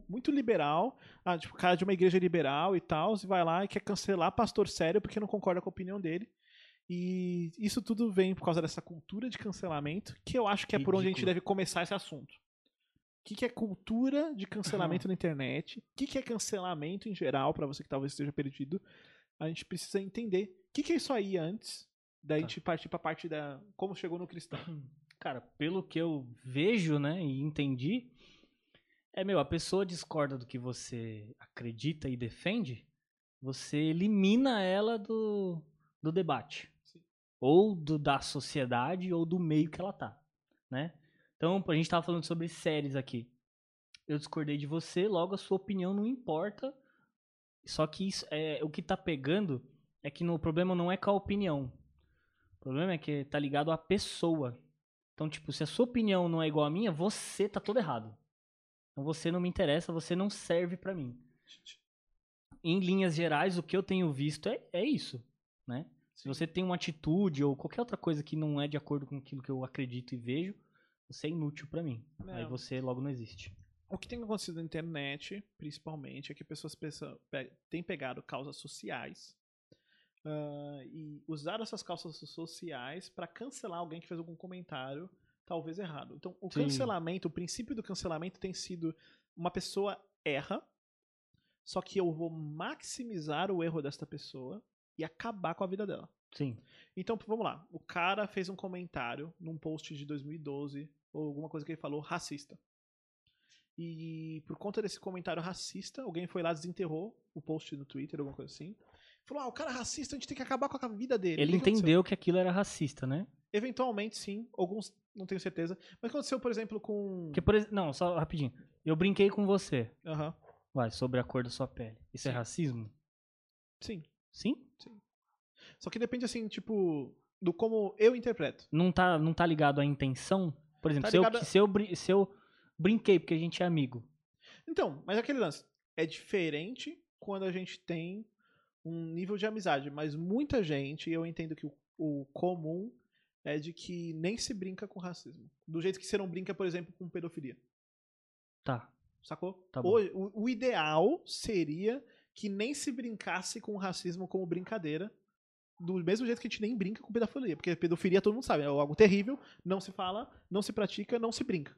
Muito liberal, ah, tipo, cara de uma igreja liberal e tal, e vai lá e quer cancelar pastor sério porque não concorda com a opinião dele. E isso tudo vem por causa dessa cultura de cancelamento, que eu acho que é por onde a gente Ridículo. deve começar esse assunto. O que, que é cultura de cancelamento na internet? O que, que é cancelamento em geral, pra você que talvez esteja perdido? A gente precisa entender o que, que é isso aí antes, daí a Tá. gente partir pra parte da como chegou no cristão. Cara, pelo que eu vejo, né, e entendi, é, meu, a pessoa discorda do que você acredita e defende, você elimina ela do, do debate. Sim. Ou do, da sociedade, ou do meio que ela tá, né? Então, a gente tava falando sobre séries aqui. Eu discordei de você, logo a sua opinião não importa. Só que isso, é, o que tá pegando é que no, o problema não é com a opinião. O problema é que tá ligado à pessoa. Então, tipo, se a sua opinião não é igual à minha, você tá todo errado. Então você não me interessa, você não serve pra mim. Em linhas gerais, o que eu tenho visto é, é isso, né? Se você tem uma atitude ou qualquer outra coisa que não é de acordo com aquilo que eu acredito e vejo, você é inútil pra mim. Aí Não. você logo não existe. O que tem acontecido na internet, principalmente, é que pessoas pensam- pe- têm pegado causas sociais ah, e usaram essas causas sociais pra cancelar alguém que fez algum comentário, talvez errado. Então, o Sim. cancelamento, o princípio do cancelamento tem sido uma pessoa erra, só que eu vou maximizar o erro desta pessoa e acabar com a vida dela. Sim. Então, vamos lá. O cara fez um comentário num post de 2012, ou alguma coisa que ele falou, racista. E por conta desse comentário racista, alguém foi lá, desenterrou o post no Twitter, alguma coisa assim. Falou, ah, o cara é racista, a gente tem que acabar com a vida dele. Ele que que entendeu que aquilo era racista, né? Eventualmente, sim. Alguns, não tenho certeza. Mas aconteceu, por exemplo, com... Porque, por exemplo, não, só rapidinho. Eu brinquei com você, Aham. vai, sobre a cor da sua pele. Isso é Sim. racismo? Sim. Sim? Só que depende, assim, tipo, do como eu interpreto. Não tá, não tá ligado à intenção? Por exemplo, Tá se, eu, ligado se, eu, brin- se eu brinquei porque a gente é amigo. Então, mas aquele lance. É diferente quando a gente tem um nível de amizade. Mas muita gente, eu entendo que o, o comum é de que nem se brinca com racismo. Do jeito que você não brinca, por exemplo, com pedofilia. Tá. Sacou? Tá bom. Hoje, o, o ideal seria que nem se brincasse com o racismo como brincadeira. Do mesmo jeito que a gente nem brinca com pedofilia. Porque pedofilia todo mundo sabe, é algo terrível, não se fala, não se pratica, não se brinca.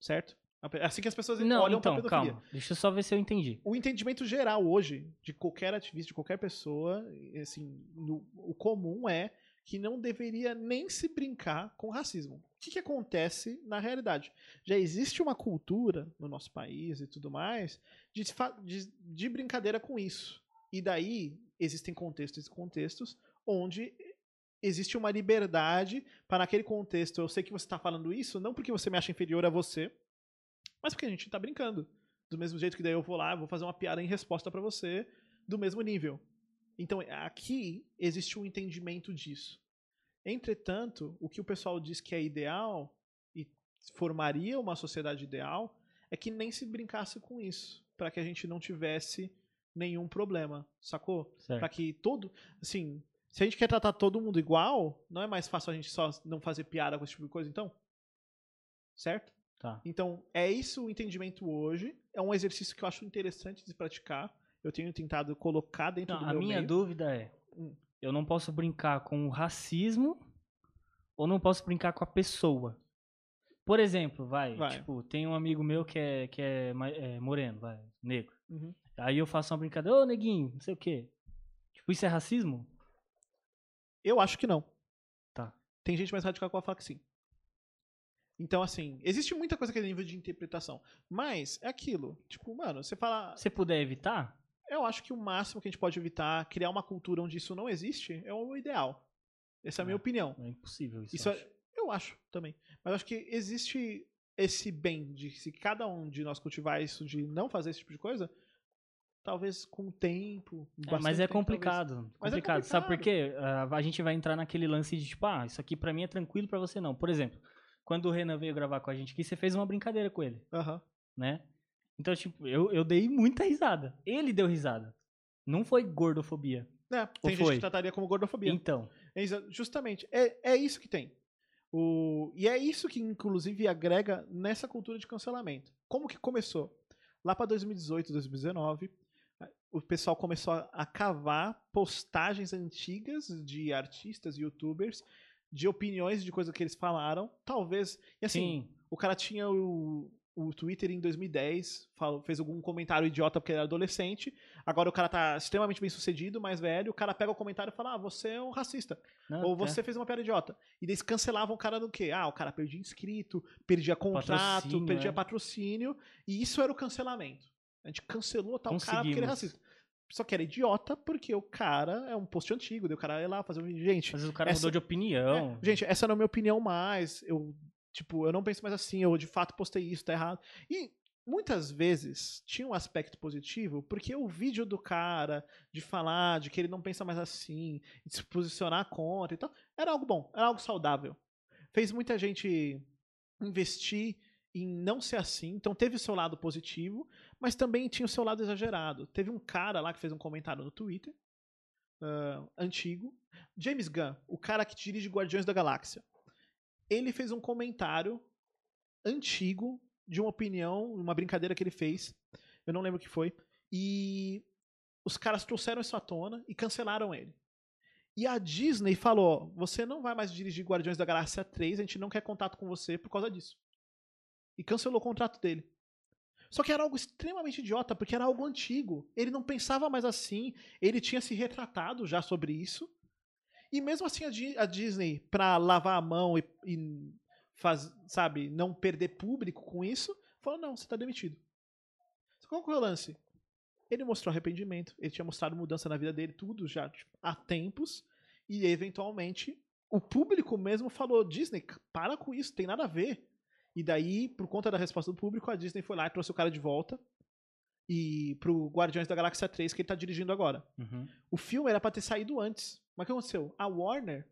Certo? É assim que as pessoas Não, olham então, pra pedofilia. calma. Deixa eu só ver se eu entendi. O entendimento geral hoje de qualquer ativista, de qualquer pessoa, assim, no- o comum é que não deveria nem se brincar com racismo. O que, que acontece na realidade? Já existe uma cultura no nosso país e tudo mais de, de, de brincadeira com isso. E daí existem contextos e contextos onde existe uma liberdade para naquele contexto. Eu sei que você está falando isso não porque você me acha inferior a você, mas porque a gente está brincando. Do mesmo jeito que daí eu vou lá, vou fazer uma piada em resposta para você do mesmo nível. Então, aqui existe um entendimento disso. Entretanto, o que o pessoal diz que é ideal e formaria uma sociedade ideal é que nem se brincasse com isso, para que a gente não tivesse nenhum problema, sacou? Para que todo, assim, se a gente quer tratar todo mundo igual, não é mais fácil a gente só não fazer piada com esse tipo de coisa, então? Certo? Tá. Então, é isso o entendimento hoje. É um exercício que eu acho interessante de praticar. Eu tenho tentado colocar dentro não, do meu A minha meio. dúvida é, hum. eu não posso brincar com o racismo ou não posso brincar com a pessoa. Por exemplo, vai, vai. tipo, tem um amigo meu que é, que é, é moreno, vai, negro. Uhum. Aí eu faço uma brincadeira, ô neguinho, não sei o quê. Tipo, isso é racismo? Eu acho que não. Tá. Tem gente mais radical que vai falar que sim. Então, assim, existe muita coisa que é nível de interpretação. Mas é aquilo. Tipo, mano, você fala. Se puder evitar? Eu acho que o máximo que a gente pode evitar, criar uma cultura onde isso não existe, é o ideal. Essa é a minha opinião. É impossível isso. isso eu acho. É, eu acho também. Mas eu acho que existe esse bem de se cada um de nós cultivar isso, de não fazer esse tipo de coisa, talvez com o tempo. É, mas é tempo, complicado. Complicado. Mas é complicado. Sabe por quê? Uh, a gente vai entrar naquele lance de tipo, ah, isso aqui para mim é tranquilo, para você não. Por exemplo, quando o Renan veio gravar com a gente aqui, você fez uma brincadeira com ele. Uhum. Né? Então, tipo, eu, eu dei muita risada. Ele deu risada. Não foi gordofobia. É, tem gente que trataria como gordofobia. Então. É, justamente. É, é isso que tem. O, e é isso que, inclusive, agrega nessa cultura de cancelamento. Como que começou? Lá para 2018, 2019, o pessoal começou a cavar postagens antigas de artistas, youtubers, de opiniões de coisas que eles falaram. Talvez. E assim, Sim. o cara tinha o, o Twitter em 2010, falou, fez algum comentário idiota porque ele era adolescente. Agora o cara tá extremamente bem sucedido, mais velho. O cara pega o comentário e fala: Ah, você é um racista. Não, Ou você é. fez uma piada idiota. E eles cancelavam o cara do quê? Ah, o cara perdia inscrito, perdia contrato, patrocínio, perdia é. patrocínio. E isso era o cancelamento. A gente cancelou tal cara porque ele é racista. Só que era idiota porque o cara é um post antigo, daí o cara ia lá fazer um vídeo. Gente. Mas o cara essa... mudou de opinião. É, gente, essa não é a minha opinião mais. Eu, tipo, eu não penso mais assim, eu de fato postei isso, tá errado. E muitas vezes tinha um aspecto positivo, porque o vídeo do cara, de falar, de que ele não pensa mais assim, de se posicionar contra e tal, era algo bom, era algo saudável. Fez muita gente investir em não ser assim, então teve o seu lado positivo, mas também tinha o seu lado exagerado. Teve um cara lá que fez um comentário no Twitter, uh, antigo, James Gunn, o cara que dirige Guardiões da Galáxia. Ele fez um comentário antigo de uma opinião, uma brincadeira que ele fez, eu não lembro o que foi, e os caras trouxeram isso à tona e cancelaram ele. E a Disney falou: você não vai mais dirigir Guardiões da Galáxia 3, a gente não quer contato com você por causa disso. E cancelou o contrato dele. Só que era algo extremamente idiota, porque era algo antigo. Ele não pensava mais assim, ele tinha se retratado já sobre isso. E mesmo assim a, Disney, para lavar a mão e, e faz, sabe, não perder público com isso, falou: não, você tá demitido. Qual foi o lance? Ele mostrou arrependimento, ele tinha mostrado mudança na vida dele, tudo já tipo, há tempos, e eventualmente o público mesmo falou: Disney, para com isso, tem nada a ver. E daí, por conta da resposta do público, a Disney foi lá e trouxe o cara de volta. E pro Guardiões da Galáxia 3, que ele tá dirigindo agora. Uhum. O filme era pra ter saído antes. Mas o que aconteceu? A Warner,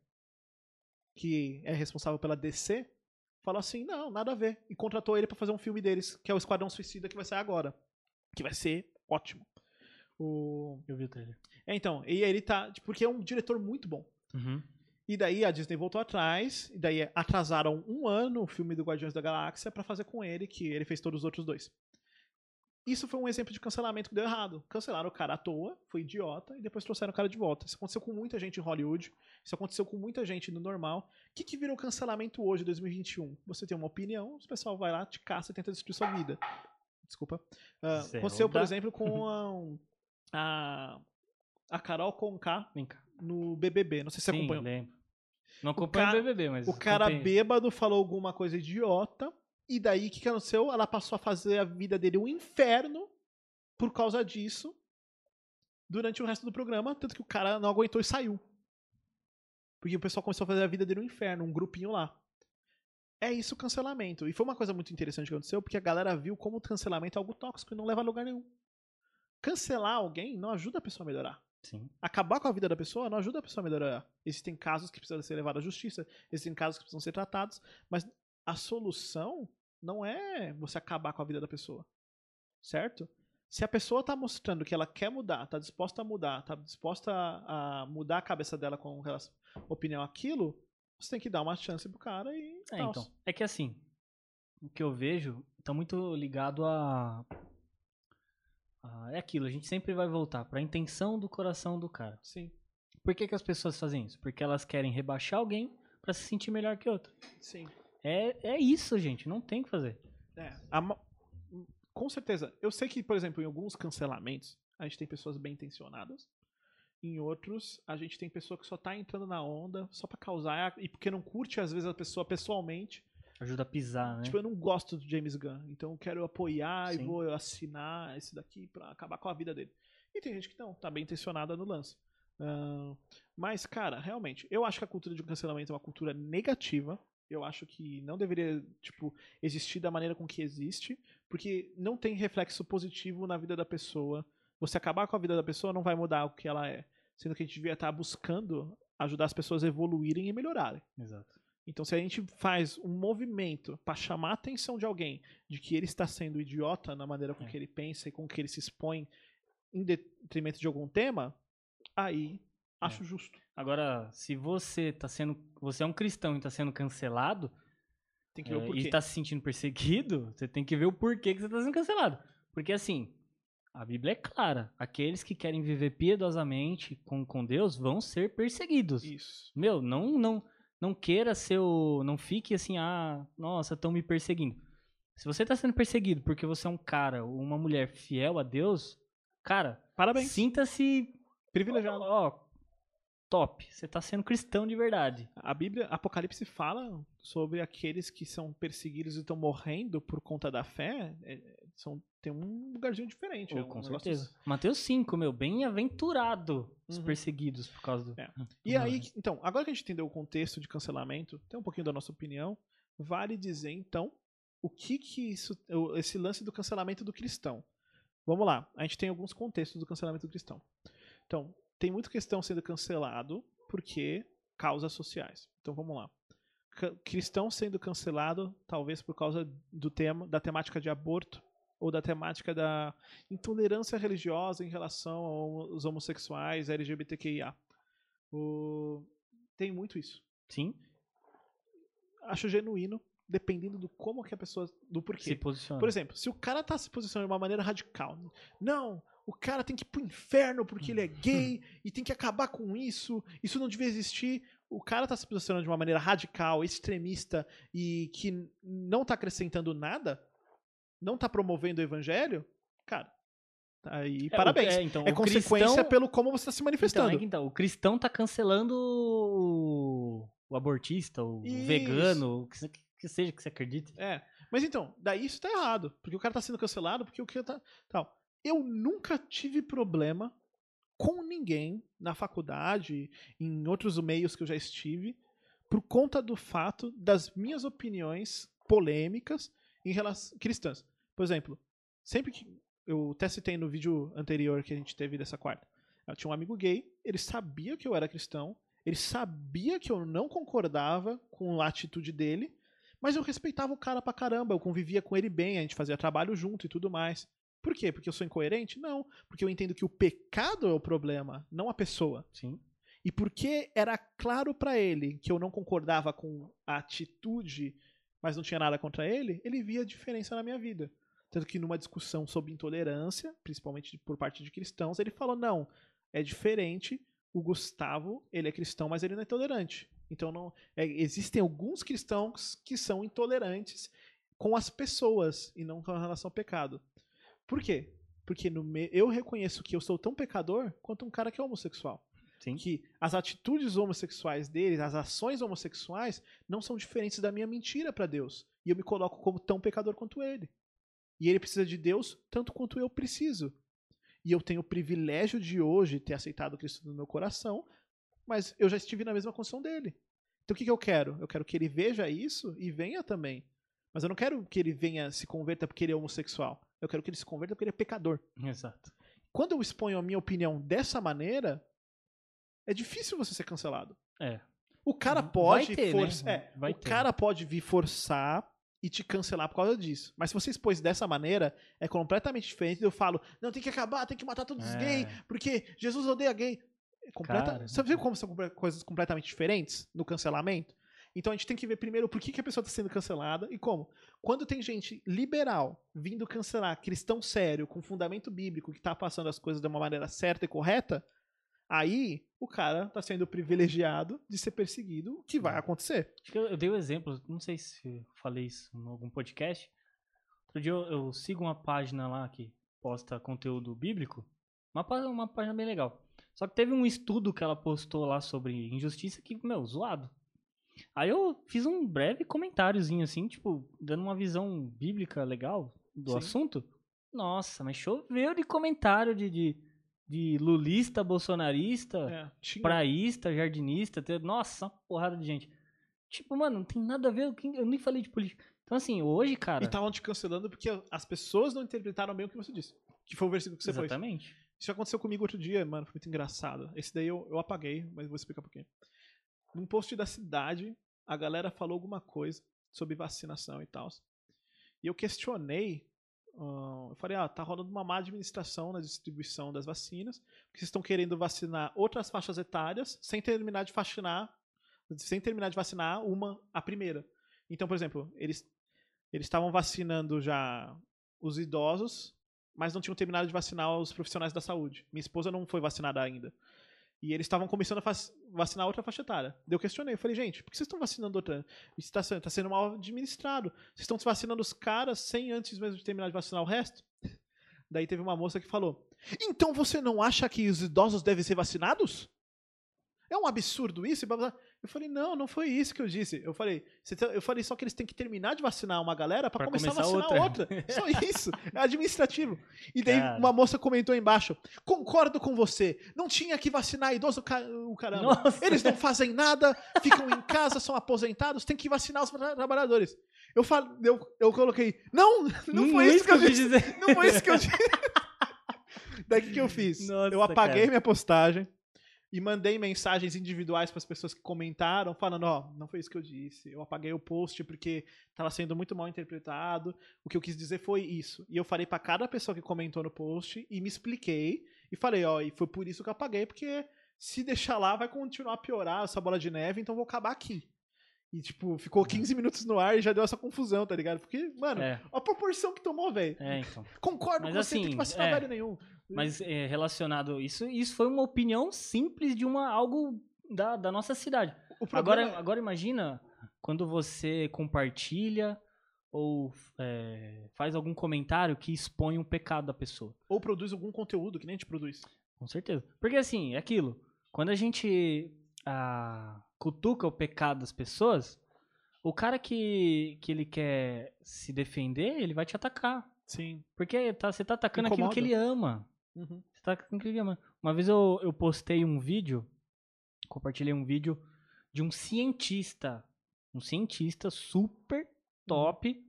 que é responsável pela DC, falou assim: não, nada a ver. E contratou ele para fazer um filme deles, que é o Esquadrão Suicida, que vai sair agora. Que vai ser ótimo. O... Eu vi o trailer. É, então. E ele tá. Porque é um diretor muito bom. Uhum. E daí a Disney voltou atrás, e daí atrasaram um ano o filme do Guardiões da Galáxia para fazer com ele, que ele fez todos os outros dois. Isso foi um exemplo de cancelamento que deu errado. Cancelaram o cara à toa, foi idiota, e depois trouxeram o cara de volta. Isso aconteceu com muita gente em Hollywood, isso aconteceu com muita gente no normal. O que, que virou cancelamento hoje, 2021? Você tem uma opinião, o pessoal vai lá, te caça e tenta destruir sua vida. Desculpa. Uh, aconteceu, por exemplo, com a, a, a Carol Conká no BBB. Não sei se você Sim, acompanhou. Lembro. Não acompanha o, cara- BBB, mas O cara acompanha. bêbado falou alguma coisa idiota. E daí, o que, que aconteceu? Ela passou a fazer a vida dele um inferno por causa disso. Durante o resto do programa. Tanto que o cara não aguentou e saiu. Porque o pessoal começou a fazer a vida dele um inferno, um grupinho lá. É isso o cancelamento. E foi uma coisa muito interessante que aconteceu, porque a galera viu como o cancelamento é algo tóxico e não leva a lugar nenhum. Cancelar alguém não ajuda a pessoa a melhorar Sim. acabar com a vida da pessoa não ajuda a pessoa a melhorar. Existem casos que precisam ser levados à justiça, existem casos que precisam ser tratados, mas a solução não é você acabar com a vida da pessoa. Certo? Se a pessoa tá mostrando que ela quer mudar, tá disposta a mudar, tá disposta a, a mudar a cabeça dela com relação opinião àquilo, você tem que dar uma chance pro cara e. É, então. É que assim, o que eu vejo tá muito ligado a. a- é aquilo, a gente sempre vai voltar pra intenção do coração do cara. Sim, Por que, que as pessoas fazem isso? Porque elas querem rebaixar alguém pra se sentir melhor que outro. sim. É, é isso, gente, não tem o que fazer. É, a com certeza. Eu sei que, por exemplo, em alguns cancelamentos, a gente tem pessoas bem intencionadas. Em outros, a gente tem pessoa que só tá entrando na onda só pra causar e porque não curte, às vezes, a pessoa pessoalmente. Ajuda a pisar, né? Tipo, eu não gosto do James Gunn, então eu quero apoiar e Sim. vou assinar esse daqui pra acabar com a vida dele. E tem gente que não, tá bem intencionada no lance. Ahn, mas, cara, realmente, eu acho que a cultura de cancelamento é uma cultura negativa. Eu acho que não deveria, tipo, existir da maneira com que existe, porque não tem reflexo positivo na vida da pessoa. Você acabar com a vida da pessoa não vai mudar o que ela é. Sendo que a gente devia estar buscando ajudar as pessoas a evoluírem e melhorarem. Exato. Então, se a gente faz um movimento para chamar a atenção de alguém de que ele está sendo idiota na maneira com É. que ele pensa e com que ele se expõe em detrimento de algum tema, aí acho justo. Agora, se você tá sendo. Você é um cristão e tá sendo cancelado Tem que ver é, o porquê. e tá se sentindo perseguido, você tem que ver o porquê que você tá sendo cancelado. Porque assim, a Bíblia é clara. Aqueles que querem viver piedosamente com, com Deus vão ser perseguidos. Isso. Meu, não, não, não queira ser o. Não fique assim, ah, nossa, estão me perseguindo. Se você tá sendo perseguido porque você é um cara ou uma mulher fiel a Deus, cara, Parabéns. sinta-se. Privilegiado. Ó, top. Você tá sendo cristão de verdade. A Bíblia, Apocalipse fala sobre aqueles que são perseguidos e estão morrendo por conta da fé. É, são, tem um lugarzinho diferente. é Oh, um com certeza. Mateus 5, meu, bem-aventurado os Uhum. perseguidos por causa do. É. E aí, então, agora que a gente entendeu o contexto de cancelamento, tem um pouquinho da nossa opinião, vale dizer, então, o que que isso, esse lance do cancelamento do cristão. Vamos lá, a gente tem alguns contextos do cancelamento do cristão. Então, tem muita questão sendo cancelado porque causas sociais. Então, vamos lá. Cristão sendo cancelado, talvez por causa do tema, da temática de aborto ou da temática da intolerância religiosa em relação aos homossexuais, LGBTQIA. O- Tem muito isso. Sim, Acho genuíno, dependendo do como que a pessoa. do se porquê. posiciona. Por exemplo, se o cara tá se posicionando de uma maneira radical. Não, o cara tem que ir pro inferno porque ele é gay e tem que acabar com isso. Isso não devia existir. O cara tá se posicionando de uma maneira radical, extremista e que não tá acrescentando nada, não tá promovendo o evangelho, cara. tá Aí, É, parabéns. É, então, É consequência cristão- pelo como você tá se Então, manifestando. é que então, o cristão tá cancelando o, o abortista, o Isso. vegano, o que, que seja que você acredite. É. Mas então, daí isso tá errado. Porque o cara tá sendo cancelado, porque o que tá. Tal. Eu nunca tive problema com ninguém na faculdade, em outros meios que eu já estive, por conta do fato das minhas opiniões polêmicas em relação cristãs. Por exemplo, sempre que eu até citei no vídeo anterior que a gente teve dessa quarta. Eu tinha um amigo gay, ele sabia que eu era cristão, ele sabia que eu não concordava com a atitude dele, mas eu respeitava o cara pra caramba, eu convivia com ele bem, a gente fazia trabalho junto e tudo mais. Por quê? Porque eu sou incoerente? Não. Porque eu entendo que o pecado é o problema, não a pessoa. Sim. E porque era claro pra ele que eu não concordava com a atitude, mas não tinha nada contra ele, ele via diferença na minha vida. Tanto que numa discussão sobre intolerância, principalmente por parte de cristãos, ele falou: não, é diferente. O Gustavo, ele é cristão, mas ele não é tolerante. Então não, é, existem alguns cristãos que são intolerantes com as pessoas e não com relação ao pecado. Por quê? Porque me- eu reconheço que eu sou tão pecador quanto um cara que é homossexual. Sim. que as atitudes homossexuais deles, as ações homossexuais, não são diferentes da minha mentira para Deus. E eu me coloco como tão pecador quanto ele. E ele precisa de Deus tanto quanto eu preciso. E eu tenho o privilégio de hoje ter aceitado Cristo no meu coração, mas eu já estive na mesma condição dele. Então o que, que eu quero? Eu quero que ele veja isso e venha também. Mas eu não quero que ele venha se converta porque ele é homossexual. Eu quero que ele se converta porque ele é pecador. Exato. Quando eu exponho a minha opinião dessa maneira, é difícil você ser cancelado. É. O cara pode ter, né? forçar. É, Vai o ter. cara pode vir forçar e te cancelar por causa disso. Mas se você expôs dessa maneira, é completamente diferente. Eu falo, não, tem que acabar, tem que matar todos os É. gays, porque Jesus odeia gay. É completa... Cara. Você viu como são coisas completamente diferentes no cancelamento? Então a gente tem que ver primeiro por que, que a pessoa está sendo cancelada e como. Quando tem gente liberal vindo cancelar cristão sério, com fundamento bíblico, que tá passando as coisas de uma maneira certa e correta, aí o cara tá sendo privilegiado de ser perseguido, o que vai É. acontecer. Acho que eu, eu dei o exemplo, não sei se eu falei isso em algum podcast. Outro dia eu, eu sigo uma página lá que posta conteúdo bíblico. Uma, uma página bem legal. Só que teve um estudo que ela postou lá sobre injustiça que, meu, zoado. Aí eu fiz um breve comentáriozinho assim, tipo, dando uma visão bíblica legal do Sim. assunto. Nossa, mas choveu de comentário de, de, de lulista, bolsonarista É, tinha- praísta, jardinista, nossa, uma porrada de gente. Tipo, mano, não tem nada a ver, eu nem falei de política. Então, assim, hoje, cara. E estavam te cancelando porque as pessoas não interpretaram bem o que você disse. Que foi o versículo que você pôs. exatamente. Isso aconteceu comigo outro dia, mano, foi muito engraçado. Esse daí eu, eu apaguei, mas vou explicar por quê. Num post da cidade, a galera falou alguma coisa sobre vacinação e tal. E eu questionei, eu falei, ah, tá rolando uma má administração na distribuição das vacinas, porque vocês estão querendo vacinar outras faixas etárias sem terminar de vacinar, sem terminar de vacinar uma, a primeira. Então, por exemplo, eles eles estavam vacinando já os idosos, mas não tinham terminado de vacinar os profissionais da saúde. Minha esposa não foi vacinada ainda. E eles estavam começando a vacinar outra faixa etária. Eu questionei, eu falei, gente, por que vocês estão vacinando outra? Isso está sendo, tá sendo mal administrado. Vocês estão vacinando os caras sem antes mesmo de terminar de vacinar o resto? Daí teve uma moça que falou: Então você não acha que os idosos devem ser vacinados? É um absurdo isso? Eu falei, não, não foi isso que eu disse. Eu falei, tá- eu falei só que eles têm que terminar de vacinar uma galera pra Pra começar, a começar vacinar outra. outra. Só isso. É administrativo. E daí Cara. uma moça comentou embaixo: concordo com você. Não tinha que vacinar idoso, o caramba. Nossa. Eles não fazem nada, ficam em casa, são aposentados, tem que vacinar os tra- trabalhadores. Eu, fal, eu, eu coloquei, não, não, foi isso que eu disse. dizer. Não foi isso que eu disse. Daí o que, que eu fiz? Nossa, eu apaguei cara. minha postagem e mandei mensagens individuais para as pessoas que comentaram, falando: Ó, não foi isso que eu disse. Eu apaguei o post porque estava sendo muito mal interpretado. O que eu quis dizer foi isso. E eu falei para cada pessoa que comentou no post e me expliquei. E falei: Ó, e foi por isso que eu apaguei, porque se deixar lá vai continuar a piorar essa bola de neve, então eu vou acabar aqui. E, tipo, ficou 15 minutos no ar e já deu essa confusão, tá ligado? Porque, mano, É, a proporção que tomou, velho. é, então. Concordo Mas com você, tem assim, que vacinar é. velho nenhum. Mas é, relacionado isso, isso foi uma opinião simples de uma algo da, da nossa cidade. O problema Agora, agora imagina quando você compartilha ou é, faz algum comentário que expõe um pecado da pessoa. ou produz algum conteúdo que nem a gente produz. Com certeza. Porque assim, é aquilo. Quando a gente ah, cutuca o pecado das pessoas, o cara que, que ele quer se defender, ele vai te atacar. Sim. Porque tá, você tá atacando aquilo que Incomoda. ele ama. Uhum. Você tá que ele ama. Uma vez eu, eu postei um vídeo, compartilhei um vídeo de um cientista. Um cientista super top.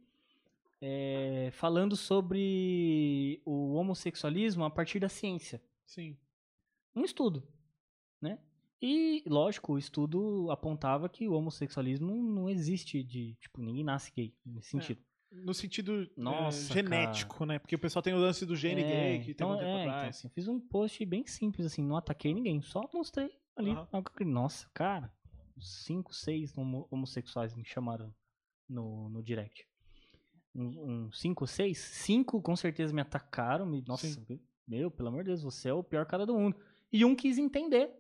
é, falando sobre o homossexualismo a partir da ciência Sim. um estudo, né? E, lógico, o estudo apontava que o homossexualismo não, existe de, tipo, ninguém nasce gay, nesse É. No sentido eh, Nossa, genético, né? Porque o pessoal tem o lance do gene É, gay que tem então, um tempo é, então, atrás. assim, eu fiz um post bem simples, assim, não ataquei ninguém, só mostrei ali. Que- Nossa, cara, cinco, seis homo- homossexuais me chamaram no, no direct. Um, um cinco, seis? Cinco com certeza me atacaram, me, nossa, Sim. meu, pelo amor de Deus, você é o pior cara do mundo. E um quis entender.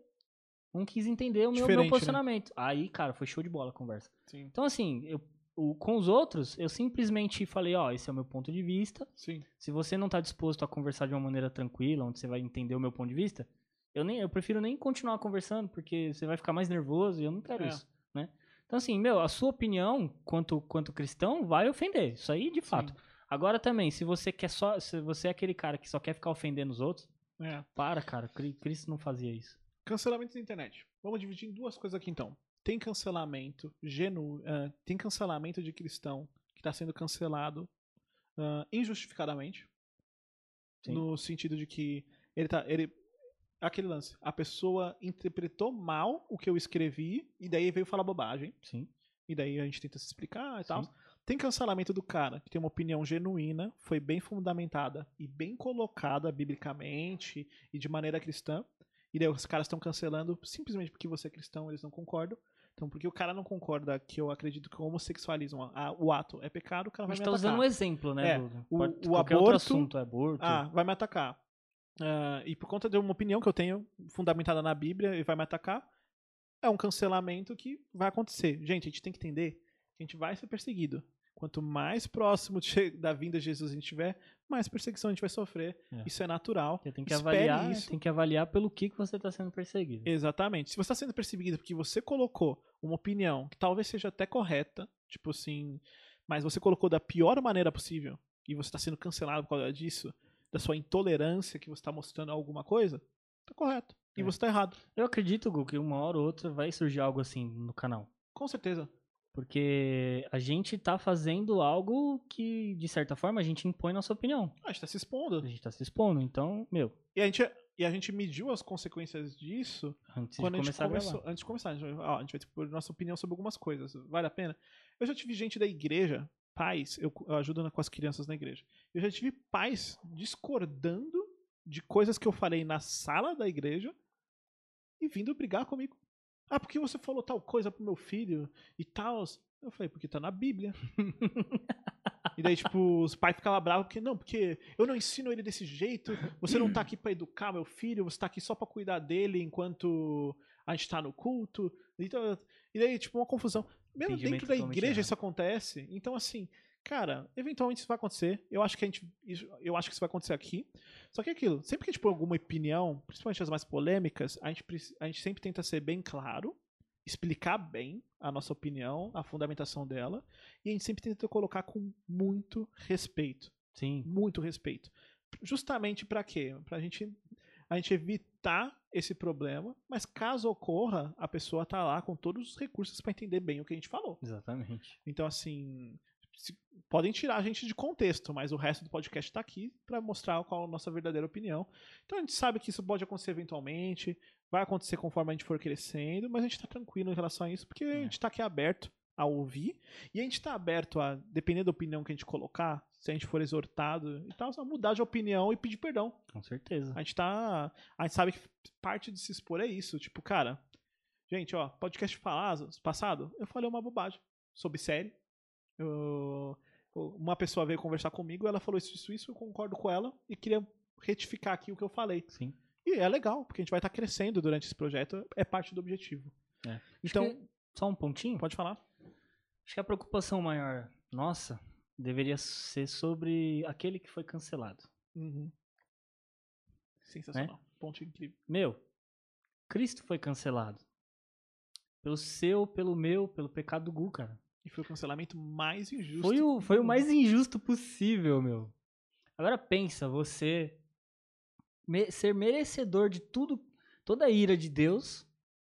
Um quis entender o meu, meu né? posicionamento. Aí, cara, foi show de bola a conversa. Sim. Então, assim, eu, o- com os outros, eu simplesmente falei, ó, esse é o meu ponto de vista. Sim. Se você não tá disposto a conversar de uma maneira tranquila, onde você vai entender o meu ponto de vista, Eu, nem, eu prefiro nem continuar conversando, porque você vai ficar mais nervoso e eu não quero É. isso, né? Então, assim, meu, a sua opinião, quanto, quanto cristão, vai ofender. Isso aí, de fato. Agora também, se você quer só. Se você é aquele cara que só quer ficar ofendendo os outros, É. para, cara. Cri- Cristo não fazia isso. Cancelamento da internet. Vamos dividir em duas coisas aqui então. Tem cancelamento genu... ah, tem cancelamento de cristão que está sendo cancelado ah, injustificadamente. Sim. No sentido de que ele tá. Ele, aquele lance. A pessoa interpretou mal o que eu escrevi e daí veio falar bobagem. Sim. E daí a gente tenta se explicar e tal. Tem cancelamento do cara que tem uma opinião genuína, foi bem fundamentada e bem colocada biblicamente e de maneira cristã. E daí os caras estão cancelando simplesmente porque você é cristão, eles não concordam. Então, porque o cara não concorda que eu acredito que o homossexualismo, a- o ato é pecado, o cara vai gente me tá atacar. usando um exemplo, né? É, o- pode- o aborto- assunto, aborto. Ah, vai me atacar. Ah, e por conta de uma opinião que eu tenho fundamentada na Bíblia e vai me atacar, é um cancelamento que vai acontecer. Gente, a gente tem que entender que a gente vai ser perseguido. Quanto mais próximo de- da vinda de Jesus a gente tiver, mais perseguição a gente vai sofrer. É. Isso é natural. Você tem que Espere avaliar, isso. tem que avaliar pelo que, que você está sendo perseguido. Exatamente. Se você está sendo perseguido porque você colocou uma opinião que talvez seja até correta, tipo assim, mas você colocou da pior maneira possível e você está sendo cancelado por causa disso, da sua intolerância que você está mostrando alguma coisa, tá correto. E É. você tá errado. Eu acredito, Gu, que uma hora ou outra vai surgir algo assim no canal. Com certeza. Porque a gente tá fazendo algo que, de certa forma, a gente impõe nossa opinião. A gente tá se expondo. A gente tá se expondo. Então, meu, E a gente, e a gente mediu as consequências disso antes quando de a gente começar a começou. gravar. Antes de começar, a gente vai, ó, a gente vai expor nossa opinião sobre algumas coisas. Vale a pena? Eu já tive gente da igreja, pais, eu, eu ajudo com as crianças na igreja. Eu já tive pais discordando de coisas que eu falei na sala da igreja e vindo brigar comigo. Ah, porque você falou tal coisa pro meu filho e tal? Eu falei, porque tá na Bíblia. E daí, tipo, os pais ficavam bravos porque, não, porque eu não ensino ele desse jeito, você não tá aqui pra educar meu filho, você tá aqui só pra cuidar dele enquanto a gente tá no culto. Então, e daí, tipo, uma confusão. Mesmo dentro da igreja errado. isso acontece. Então, assim, cara, eventualmente isso vai acontecer. Eu acho que a gente. isso- Eu acho que isso vai acontecer aqui. Só que é aquilo, sempre que a gente põe alguma opinião, principalmente as mais polêmicas, a gente, a gente sempre tenta ser bem claro, explicar bem a nossa opinião, a fundamentação dela, e a gente sempre tenta colocar com muito respeito. Sim. Muito respeito. Justamente pra quê? Pra gente, a gente evitar esse problema, mas caso ocorra, a pessoa tá lá com todos os recursos pra entender bem o que a gente falou. Exatamente. Então, assim, se- podem tirar a gente de contexto, mas o resto do podcast tá aqui pra mostrar qual a nossa verdadeira opinião. Então a gente sabe que isso pode acontecer eventualmente, vai acontecer conforme a gente for crescendo, mas a gente tá tranquilo em relação a isso, porque a É. gente tá aqui aberto a ouvir, e a gente tá aberto a, dependendo da opinião que a gente colocar, se a gente for exortado e tal, só mudar de opinião e pedir perdão. Com certeza. A gente tá. A gente sabe que parte de se expor é isso. Tipo, cara, gente, ó, podcast falado, passado, eu falei uma bobagem sobre série. Eu- uma pessoa veio conversar comigo, ela falou isso, isso, isso, eu concordo com ela e queria retificar aqui o que eu falei. Sim. E é legal, porque a gente vai estar crescendo durante esse projeto, é parte do objetivo. É. Então, que- Só um pontinho? pode falar? Acho que a preocupação maior nossa deveria ser sobre aquele que foi cancelado. Uhum. Sensacional. Ponto incrível. Meu, Cristo foi cancelado. Pelo seu, pelo meu, pelo pecado do Gu, cara. E foi o cancelamento mais injusto. Foi o, foi o mais injusto possível, meu. Agora pensa, você ser merecedor de tudo, toda a ira de Deus,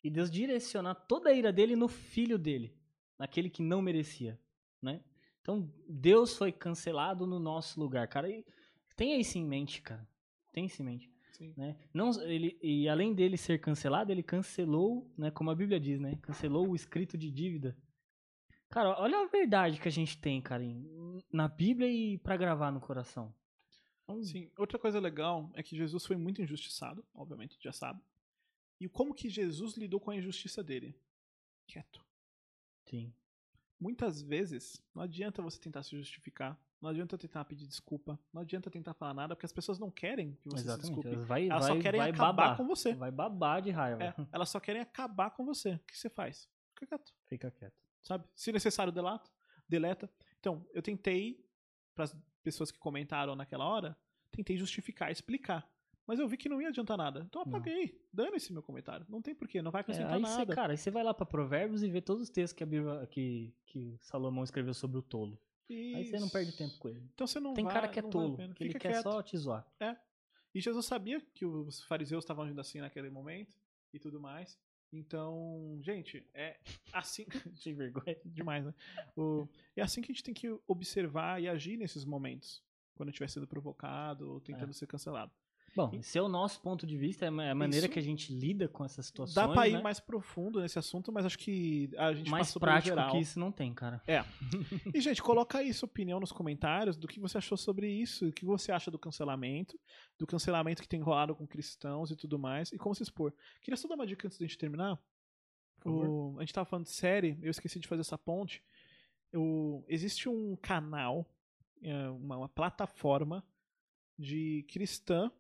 e Deus direcionar toda a ira dele no filho dele, naquele que não merecia, né? Então, Deus foi cancelado no nosso lugar, cara. E tenha isso em mente, cara. Tenha isso em mente né? Não, ele, e além dele ser cancelado, ele cancelou, né, como a Bíblia diz, né? Cancelou o escrito de dívida. Cara, olha a verdade que a gente tem, cara, em- na Bíblia e pra gravar no coração. Então, Sim, outra coisa legal é que Jesus foi muito injustiçado, obviamente, já sabe. E como que Jesus lidou com a injustiça dele? Quieto. sim. Muitas vezes, não adianta você tentar se justificar, não adianta tentar pedir desculpa, não adianta tentar falar nada, porque as pessoas não querem que você se Exatamente. desculpe. Elas vai, Elas vai, só querem acabar babar. com você. Vai babar de raiva. É, elas só querem acabar com você. O que você faz? Fica quieto, Fica quieto. Sabe? Se necessário, delata, deleta. Então, eu tentei, para as pessoas que comentaram naquela hora, tentei justificar, explicar. mas eu vi que não ia adiantar nada. Então apaguei. Dane-se meu comentário. Não tem porquê, não vai É, acrescentar aí você, nada. cara, aí você vai lá pra Provérbios e vê todos os textos que a Bíblia, que, que Salomão escreveu sobre o tolo. Aí você não perde Isso. tempo com ele. Então você não Tem vai, cara que é vale tolo, que ele quer quieto. só te zoar. E Jesus sabia que os fariseus estavam agindo assim naquele momento e tudo mais. Então, gente, é assim. Sem vergonha. demais, né? O- é assim que a gente tem que observar e agir nesses momentos. Quando estiver sendo provocado ou tentando ser cancelado. Bom, esse é o nosso ponto de vista, é a ma- a maneira Isso. que a gente lida com essas situações. Dá pra ir né? mais profundo nesse assunto, mas acho que a gente mais passou prático geral. que isso não tem, cara. E, gente, coloca aí sua opinião nos comentários do que você achou sobre isso, o que você acha do cancelamento, do cancelamento que tem rolado com cristãos e tudo mais, e como se expor. Queria só dar uma dica antes da gente terminar. O- a gente tava falando de série, eu esqueci de fazer essa ponte. O- existe um canal, é, uma, uma plataforma de cristã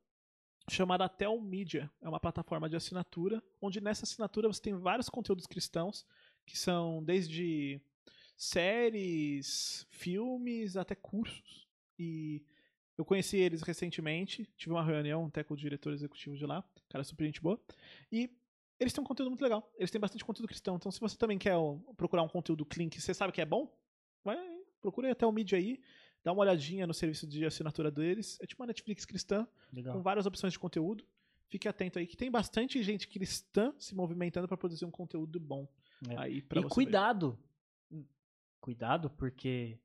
chamada Tel Media. É uma plataforma de assinatura, onde nessa assinatura você tem vários conteúdos cristãos, que são desde séries, filmes, até cursos. E eu conheci eles recentemente, tive uma reunião até com o diretor executivo de lá, cara super gente boa. E eles têm um conteúdo muito legal. Eles têm bastante conteúdo cristão. Então, se você também quer procurar um conteúdo clean que você sabe que é bom, vai, procure até o aí, dá uma olhadinha no serviço de assinatura deles. É tipo uma Netflix cristã, com Legal. várias opções de conteúdo. Fique atento aí que tem bastante gente cristã se movimentando para produzir um conteúdo bom É. aí para E você. ver. cuidado. Cuidado, porque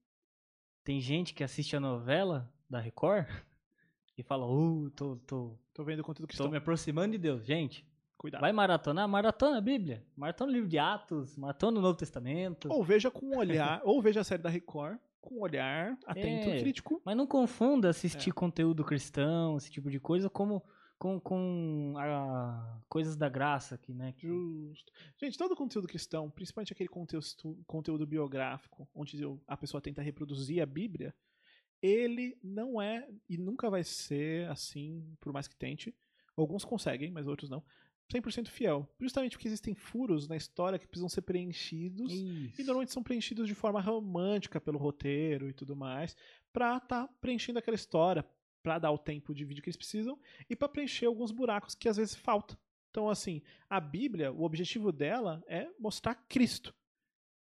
tem gente que assiste a novela da Record e fala, uh, tô, tô, Tô vendo conteúdo tô cristão. me aproximando de Deus. Gente, Cuidado. vai maratonar? Maratona a Bíblia. Maratona o livro de Atos, maratona o Novo Testamento. Ou veja com um olhar, ou veja a série da Record com um olhar atento É. e crítico. Mas não confunda assistir É. conteúdo cristão, esse tipo de coisa, como com, com a, coisas da graça aqui, né? Justo. Gente, todo conteúdo cristão, principalmente aquele conteúdo, conteúdo biográfico, onde a pessoa tenta reproduzir a Bíblia, ele não é e nunca vai ser assim, por mais que tente. Alguns conseguem, mas outros não. 100% fiel. Justamente porque existem furos na história que precisam ser preenchidos. E Isso. normalmente são preenchidos de forma romântica pelo roteiro e tudo mais, pra tá preenchendo aquela história, pra dar o tempo de vídeo que eles precisam e pra preencher alguns buracos que às vezes faltam. Então, assim, a Bíblia, o objetivo dela é mostrar Cristo.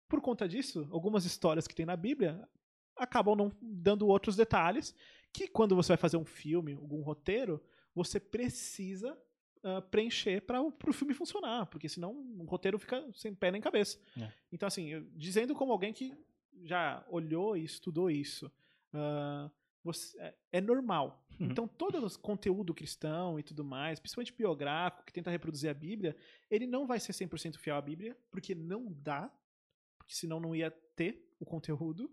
Por conta disso, algumas histórias que tem na Bíblia acabam não dando outros detalhes que quando você vai fazer um filme, algum roteiro, você precisa ah, preencher para o filme funcionar, porque senão o roteiro fica sem pé nem cabeça. É. Então, assim, eu- dizendo como alguém que já olhou e estudou isso, ah, você- é, é normal. Uhum. Então, todo o conteúdo cristão e tudo mais, principalmente biográfico, que tenta reproduzir a Bíblia, ele não vai ser 100% fiel à Bíblia, porque não dá, porque senão não ia ter o conteúdo.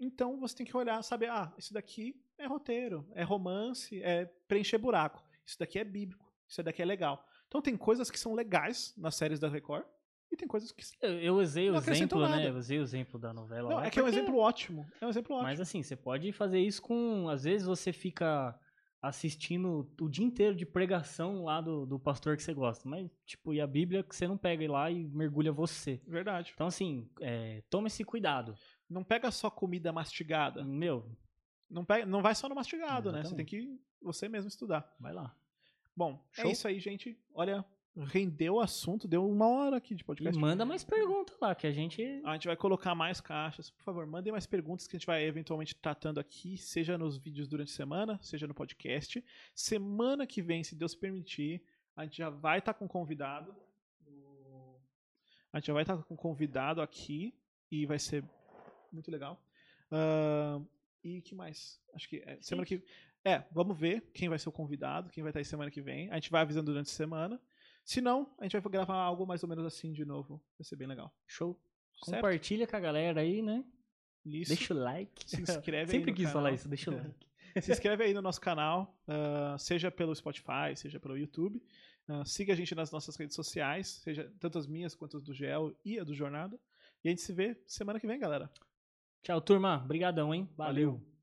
Então, você tem que olhar, saber, ah, isso daqui é roteiro, é romance, é preencher buraco. Isso daqui é bíblico, isso daqui é legal. Então, tem coisas que são legais nas séries da Record, e tem coisas que Eu, eu usei o exemplo, né? nada. Eu usei o exemplo da novela. Não, lá, é que é um porque- exemplo ótimo. É um exemplo ótimo. Mas assim, você pode fazer isso com. Às vezes você fica assistindo o dia inteiro de pregação lá do, do pastor que você gosta. Mas, tipo, e a Bíblia que você não pega lá e mergulha você. Verdade. Então, assim, é, tome esse cuidado. Não pega só comida mastigada. Meu, Não, pega, não vai só no mastigado, né? Você tem Exatamente. que você mesmo estudar. vai lá. Bom, Show. é isso aí, gente. Olha, rendeu o assunto, deu uma hora aqui de E podcast. manda mais perguntas lá, que a gente. A gente vai colocar mais caixas. Por favor, mandem mais perguntas que a gente vai eventualmente tratando aqui, seja nos vídeos durante a semana, seja no podcast. Semana que vem, se Deus permitir, a gente já vai estar com um convidado. A gente já vai estar com um convidado aqui e vai ser muito legal. Ahn, e que mais? Acho que é, semana que é, vamos ver quem vai ser o convidado, quem vai estar aí semana que vem. A gente vai avisando durante a semana. Se não, a gente vai gravar algo mais ou menos assim de novo. Vai ser bem legal. Show. Certo? Compartilha com a galera aí, né? Isso. Deixa o like. Se inscreve Sempre quis canal. falar isso, deixa o like. Se inscreve aí no nosso canal, ah, seja pelo Spotify, seja pelo YouTube. Ah, siga a gente nas nossas redes sociais, seja tanto as minhas quanto as do Gel e a do Jornada. E a gente se vê semana que vem, galera. Tchau, turma. Obrigadão, hein? Valeu. Valeu.